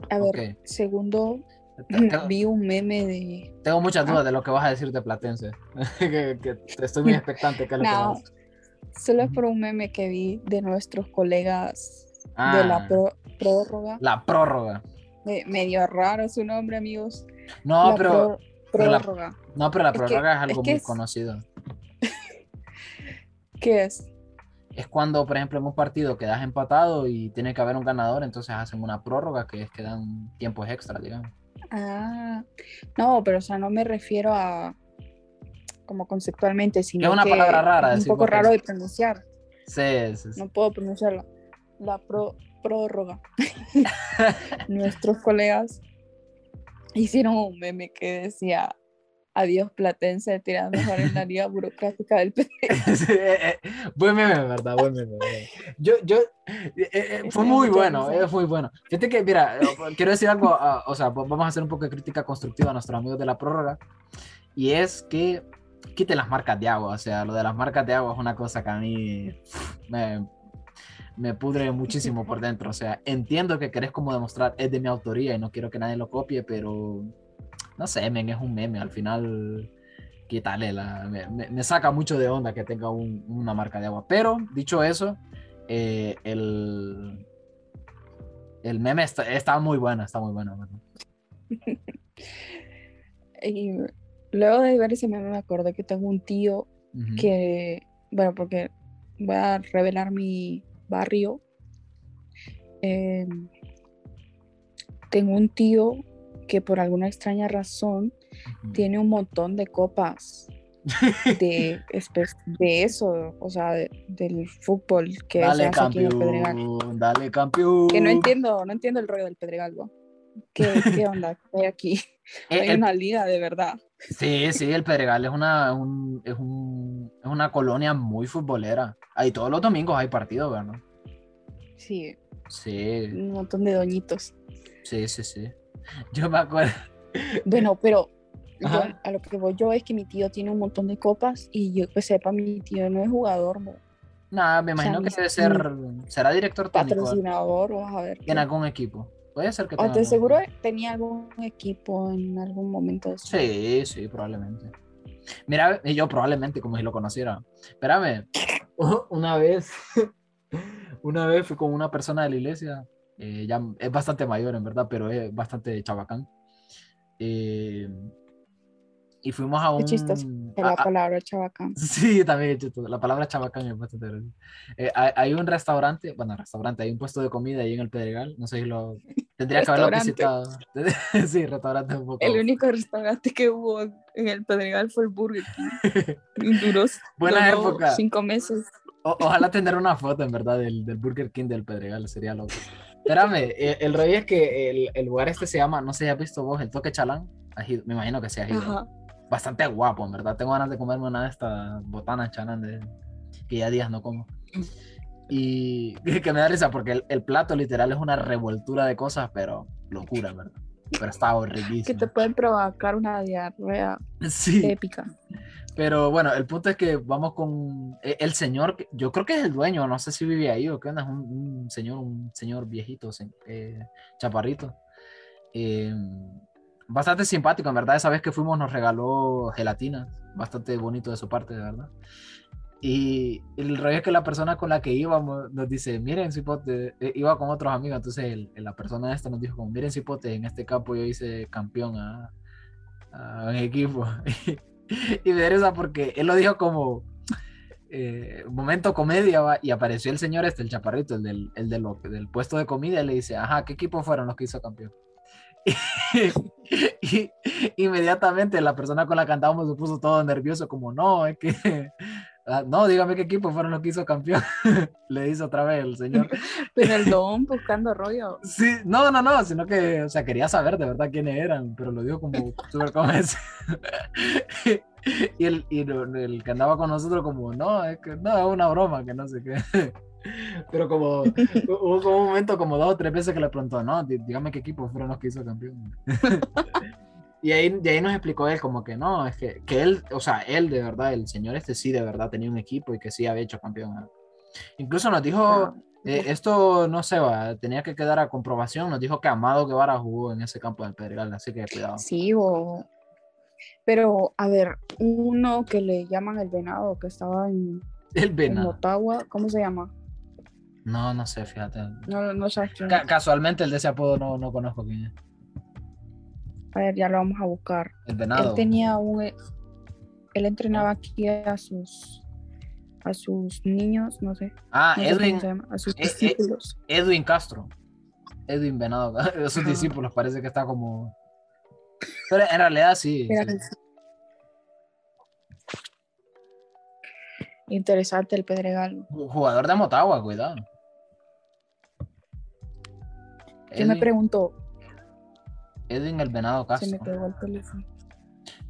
A ver, segundo, [CLEARS THROAT] Tengo, vi un meme de... tengo muchas Ah. dudas de lo que vas a decir de Platense. [LAUGHS] que, que te estoy muy expectante. ¿qué es lo que solo es por un meme que vi de nuestros colegas de Ah, la pro- prórroga. la prórroga. Me- medio raro su nombre, amigos. No, La pero, pro- pero la- prórroga. no, pero la es que- prórroga es algo que muy conocido. [LAUGHS] ¿Qué es? Es cuando, por ejemplo, en un partido quedas empatado y tiene que haber un ganador, entonces hacen una prórroga que es que dan tiempos extra, digamos. Ah, no, pero o sea, no me refiero a como conceptualmente, sino una que palabra rara, es un poco raro es- de pronunciar. Sí, sí, sí. No puedo pronunciarla. La pro- prórroga. [LAUGHS] Nuestros colegas hicieron un meme que decía adiós Platense tirando mejor en la [LAUGHS] liga burocrática del país. [LAUGHS] Sí, eh, eh, buen meme, ¿verdad? Buen meme. Yo, yo, eh, eh, fue me muy bueno, es muy bueno. Fíjate que, mira, eh, [LAUGHS] quiero decir algo, ah, o sea, vamos a hacer un poco de crítica constructiva a nuestros amigos de la prórroga, y es que quiten las marcas de agua, o sea, lo de las marcas de agua es una cosa que a mí me, me pudre muchísimo por dentro, o sea, entiendo que querés como demostrar, es de mi autoría y no quiero que nadie lo copie, pero, no sé, men, es un meme, al final quítale la, me, saca mucho de onda que tenga un- una marca de agua. Pero, dicho eso, eh, el, el meme está, está muy bueno, está muy bueno. ¿verdad? [LAUGHS] Y luego de ver ese meme me acordé que tengo un tío que, bueno, porque voy a revelar mi barrio. Eh, tengo un tío que por alguna extraña razón tiene un montón de copas de, [LAUGHS] de eso, o sea, de- del fútbol que se Dale hace aquí en el Pedregal. campeón, dale campeón. Que no entiendo, no entiendo el rollo del Pedregal, ¿no? ¿Qué, qué onda? ¿Qué hay aquí? [LAUGHS] Eh, Hay el- una liga de verdad. sí, sí, el Pedregal es una, un- es, un- es una colonia muy futbolera. Ahí todos los domingos hay partido, ¿verdad? Sí, Sí, un montón de doñitos. sí, sí, sí. [LAUGHS] Yo me acuerdo. Bueno, pero yo- a lo que voy yo es que mi tío tiene un montón de copas y yo que sepa, mi tío no es jugador, mo, Nada, me imagino que mis- debe ser. Será director técnico patrocinador, vas a ver. en algún equipo. Puede ser que O tenga te seguro tenía algún equipo en algún momento de su Sí, sí, probablemente. Mira, yo probablemente como si lo conociera. Espérame, [LAUGHS] [LAUGHS] una vez, Una vez fui con una persona de la iglesia, eh, ya es bastante mayor en verdad, pero es bastante chabacán. Eh, y fuimos a un... Que la a- palabra chabacán. [LAUGHS] Sí, también. La palabra chabacán es bastante graciosa. Eh, hay, hay un restaurante, bueno, restaurante, hay un puesto de comida ahí en el Pedregal. No sé si lo. Tendría que haberlo visitado. [LAUGHS] sí, restaurante un poco. El único restaurante que hubo en el Pedregal fue el Burger King. [LAUGHS] Duró, Buena época. cinco meses. O- ojalá tener una foto, en verdad, del, del Burger King del Pedregal. Sería loco. Espérame, eh, el rollo es que el, el lugar este se llama, no sé si has visto vos, el Toque Chalán. Me imagino que sí has ido. Ajá. Bastante guapo, en verdad. Tengo ganas de comerme una de estas botanas chalán de, que ya días no como. Y [LAUGHS] que me da risa porque el, el plato literal es una revoltura de cosas, pero locura, ¿verdad? Pero está Que te riquísimo. pueden provocar una diarrea Sí, épica. pero bueno, el punto es que vamos con e- el señor, yo creo que es el dueño, no sé si vive ahí o qué onda, es un, un señor, un señor viejito, eh, chaparrito. Eh, bastante simpático, en verdad. Esa vez que fuimos nos regaló gelatina, bastante bonito de su parte, de verdad. Y el rollo es que la persona con la que íbamos nos dice, miren, cipote, eh, iba con otros amigos, entonces el- la persona esta nos dijo, como, miren, cipote, en este campo yo hice campeón a, un equipo. [LAUGHS] y me da risa porque él lo dijo como eh, momento comedia ¿va? y apareció el señor este, el chaparrito, el del, el del puesto de comida y le dice, ajá, ¿qué equipo fueron los que hizo campeón? [LAUGHS] y inmediatamente la persona con la que andábamos se puso todo nervioso como, no, es que... ah, No, dígame qué equipo fueron los que hizo campeón. [LAUGHS] Le dice otra vez el señor. [LAUGHS] Pero el don buscando rollo. Sí, no, no, no, sino que, o sea, quería saber de verdad quiénes eran, pero lo dijo como [LAUGHS] súper como ese. y el, y el que andaba con nosotros como, no, es que no, es una broma, que no sé qué. Pero como, hubo como un momento como dos o tres veces que le preguntó, no, dí- dígame qué equipo fueron los que hizo campeón. Y ahí, de ahí nos explicó él como que no, es que, que él, o sea, él de verdad, el señor este sí de verdad tenía un equipo y que sí había hecho campeón. Incluso nos dijo... Eh, esto no se va, tenía que quedar a comprobación. Nos dijo que Amado Guevara jugó en ese campo del Pedregal, así que cuidado. Sí, o... Pero, a ver, uno que le llaman el venado, que estaba en, El en Venado. Motagua, ¿cómo se llama? No, no sé, fíjate. No, no sabes quién. Ca- casualmente el de ese apodo no, no conozco quién es. A ver, ya lo vamos a buscar. El Venado. Él tenía un... Él entrenaba aquí a sus a sus niños, no sé, Ah, no Edwin, a sus eh, eh, discípulos. Edwin Castro. Edwin Venado. [LAUGHS] Sus Ajá. discípulos parece que está como. Pero en realidad sí. Interesante el Pedregal. Jugador de Motagua, cuidado. Yo me pregunto, Edwin el Venado se me Castro. pegó el teléfono.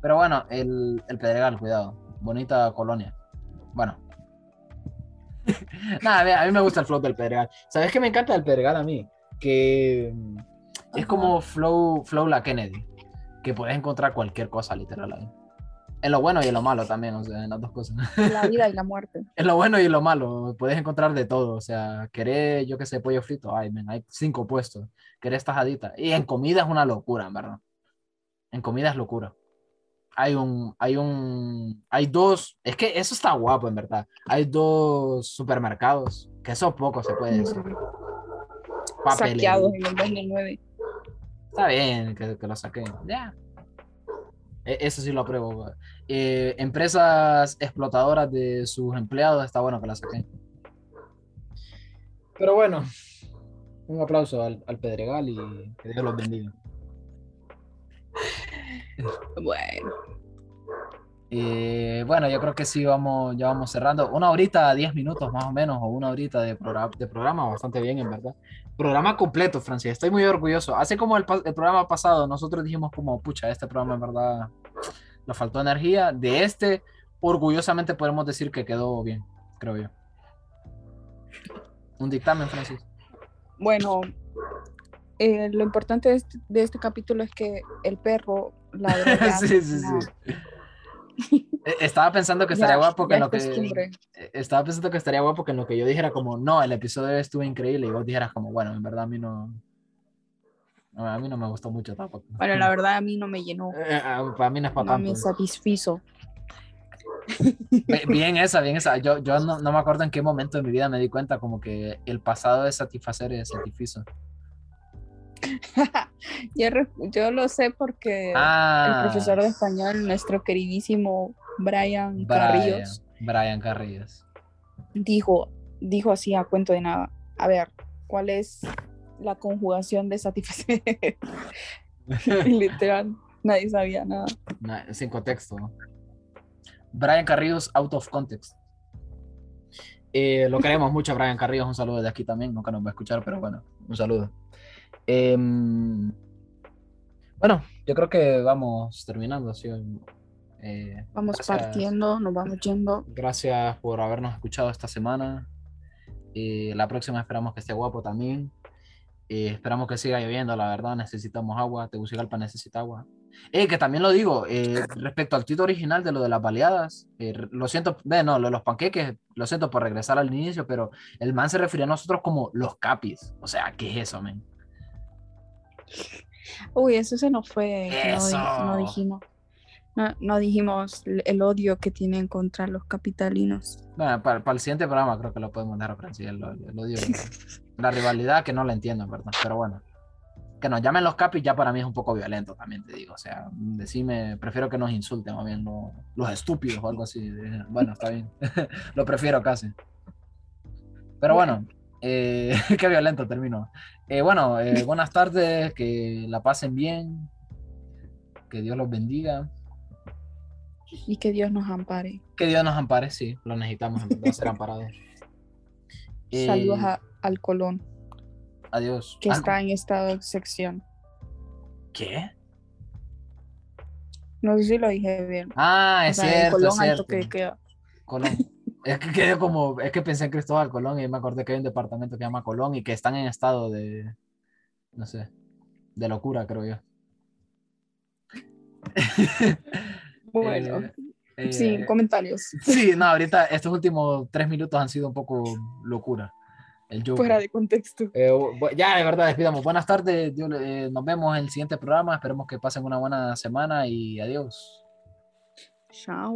Pero bueno, el, el Pedregal, cuidado. Bonita colonia. Bueno. [LAUGHS] Nada, a mí, me gusta el flow del Pedregal. ¿Sabes qué me encanta del Pedregal a mí? Que mm, es Ajá. como flow, flow la Kennedy. Que puedes encontrar cualquier cosa literal ahí. En lo bueno y en lo malo también, o sea, en las dos cosas. La vida y la [LAUGHS] muerte. En lo bueno y en lo malo, puedes encontrar de todo. O sea, querés, yo qué sé, pollo frito, ay, men, hay cinco puestos. Querés tajadita. Y en comida es una locura, en verdad. En comida es locura. Hay un, hay un, hay dos, es que eso está guapo, en verdad. Hay dos supermercados, que eso poco se puede decir. Papelería. Saqueados en el 2009. Está bien que, que lo saquen. Ya. E- Eso sí lo apruebo. Eh, empresas explotadoras de sus empleados, está bueno que la saquen. Pero bueno, un aplauso al, al Pedregal y que Dios los bendiga. [LAUGHS] Bueno, Eh, bueno, yo creo que sí, vamos, ya vamos cerrando. Una horita, diez minutos más o menos, o una horita de, programa, de programa, bastante bien, en verdad. Programa completo, Francia, estoy muy orgulloso. Así como el, programa pasado, nosotros dijimos como, pucha, este programa en verdad le faltó energía. De este, orgullosamente podemos decir que quedó bien, creo yo. Un dictamen, Francis. bueno eh, lo importante de este, de este capítulo es que el perro [LAUGHS] sí, sí, sí. Eh, Estaba pensando que estaría ya- guapo que en lo es que... eh, estaba pensando que estaría guapo que en lo que yo dijera como, no, el episodio estuvo increíble y vos dijeras como, bueno, en verdad a mí no, a mí no me gustó mucho tampoco. Bueno, la verdad a mí no me llenó, Eh, para mí no es para no me satisfizo. Bi- Bien [LAUGHS] esa, bien esa. Yo, yo no, no me acuerdo en qué momento de mi vida me di cuenta como que el pasado es satisfacer y satisfizo. [LAUGHS] yo, lo sé porque Ah, el profesor de español, nuestro queridísimo Brian Brian, Carrillos, Brian Carrillos. dijo, dijo así a cuento de nada. A ver, ¿cuál es la conjugación de satisfacer? [LAUGHS] Literal, nadie sabía nada. Na- sin contexto. Brian Carrillos, out of context. Eh, lo queremos mucho, Brian Carrillos. Un saludo desde aquí también. Nunca nos va a escuchar, pero bueno, un saludo. Em, bueno, yo creo que vamos terminando. ¿sí? Eh, Vamos gracias- partiendo, nos vamos yendo. Gracias por habernos escuchado esta semana. Eh, la próxima esperamos que esté guapo también. Eh, esperamos que siga lloviendo, la verdad. Necesitamos agua. Tegucigalpa necesita agua. Eh, que también lo digo, eh, respecto al tuit original de lo de las baleadas, eh, lo siento, no, lo de los panqueques, lo siento por regresar al inicio, pero el man se refiere a nosotros como los capis. O sea, ¿qué es eso, men? Uy, eso se nos fue. que No, Eso. no dijimos. No, no dijimos el odio que tienen contra los capitalinos. Bueno, para, para el siguiente programa creo que lo podemos dejar para sí, el, el odio, la rivalidad que no la entiendo, en ¿verdad? Pero bueno, que nos llamen los capis ya para mí es un poco violento también, te digo. O sea, decime, prefiero que nos insulten más bien lo- los estúpidos o algo así. Bueno, está bien. [LAUGHS] lo prefiero casi. Pero bueno, eh, [LAUGHS] qué violento termino. Eh, bueno, eh, [LAUGHS] buenas tardes, que la pasen bien, que Dios los bendiga. Y que Dios nos ampare. Que Dios nos ampare, sí, lo necesitamos, en ser [LAUGHS] amparados. Eh, Saludos a- al Colón, Adiós. que está en estado de sección. ¿Qué? No sé si lo dije bien. Ah, O es sea, cierto, Colón es alto cierto. que queda. Colón. Es que quedé como, es que pensé en Cristóbal Colón y me acordé que hay un departamento que se llama Colón y que están en estado de, no sé, de locura, creo yo. [LAUGHS] Bueno, Eh, eh, comentarios. sí, no, ahorita estos últimos tres minutos han sido un poco locura. El. Fuera de contexto. Eh, ya, de verdad, despidamos. Buenas tardes, Dios eh, nos vemos en el siguiente programa. Esperemos que pasen una buena semana y adiós. Chao.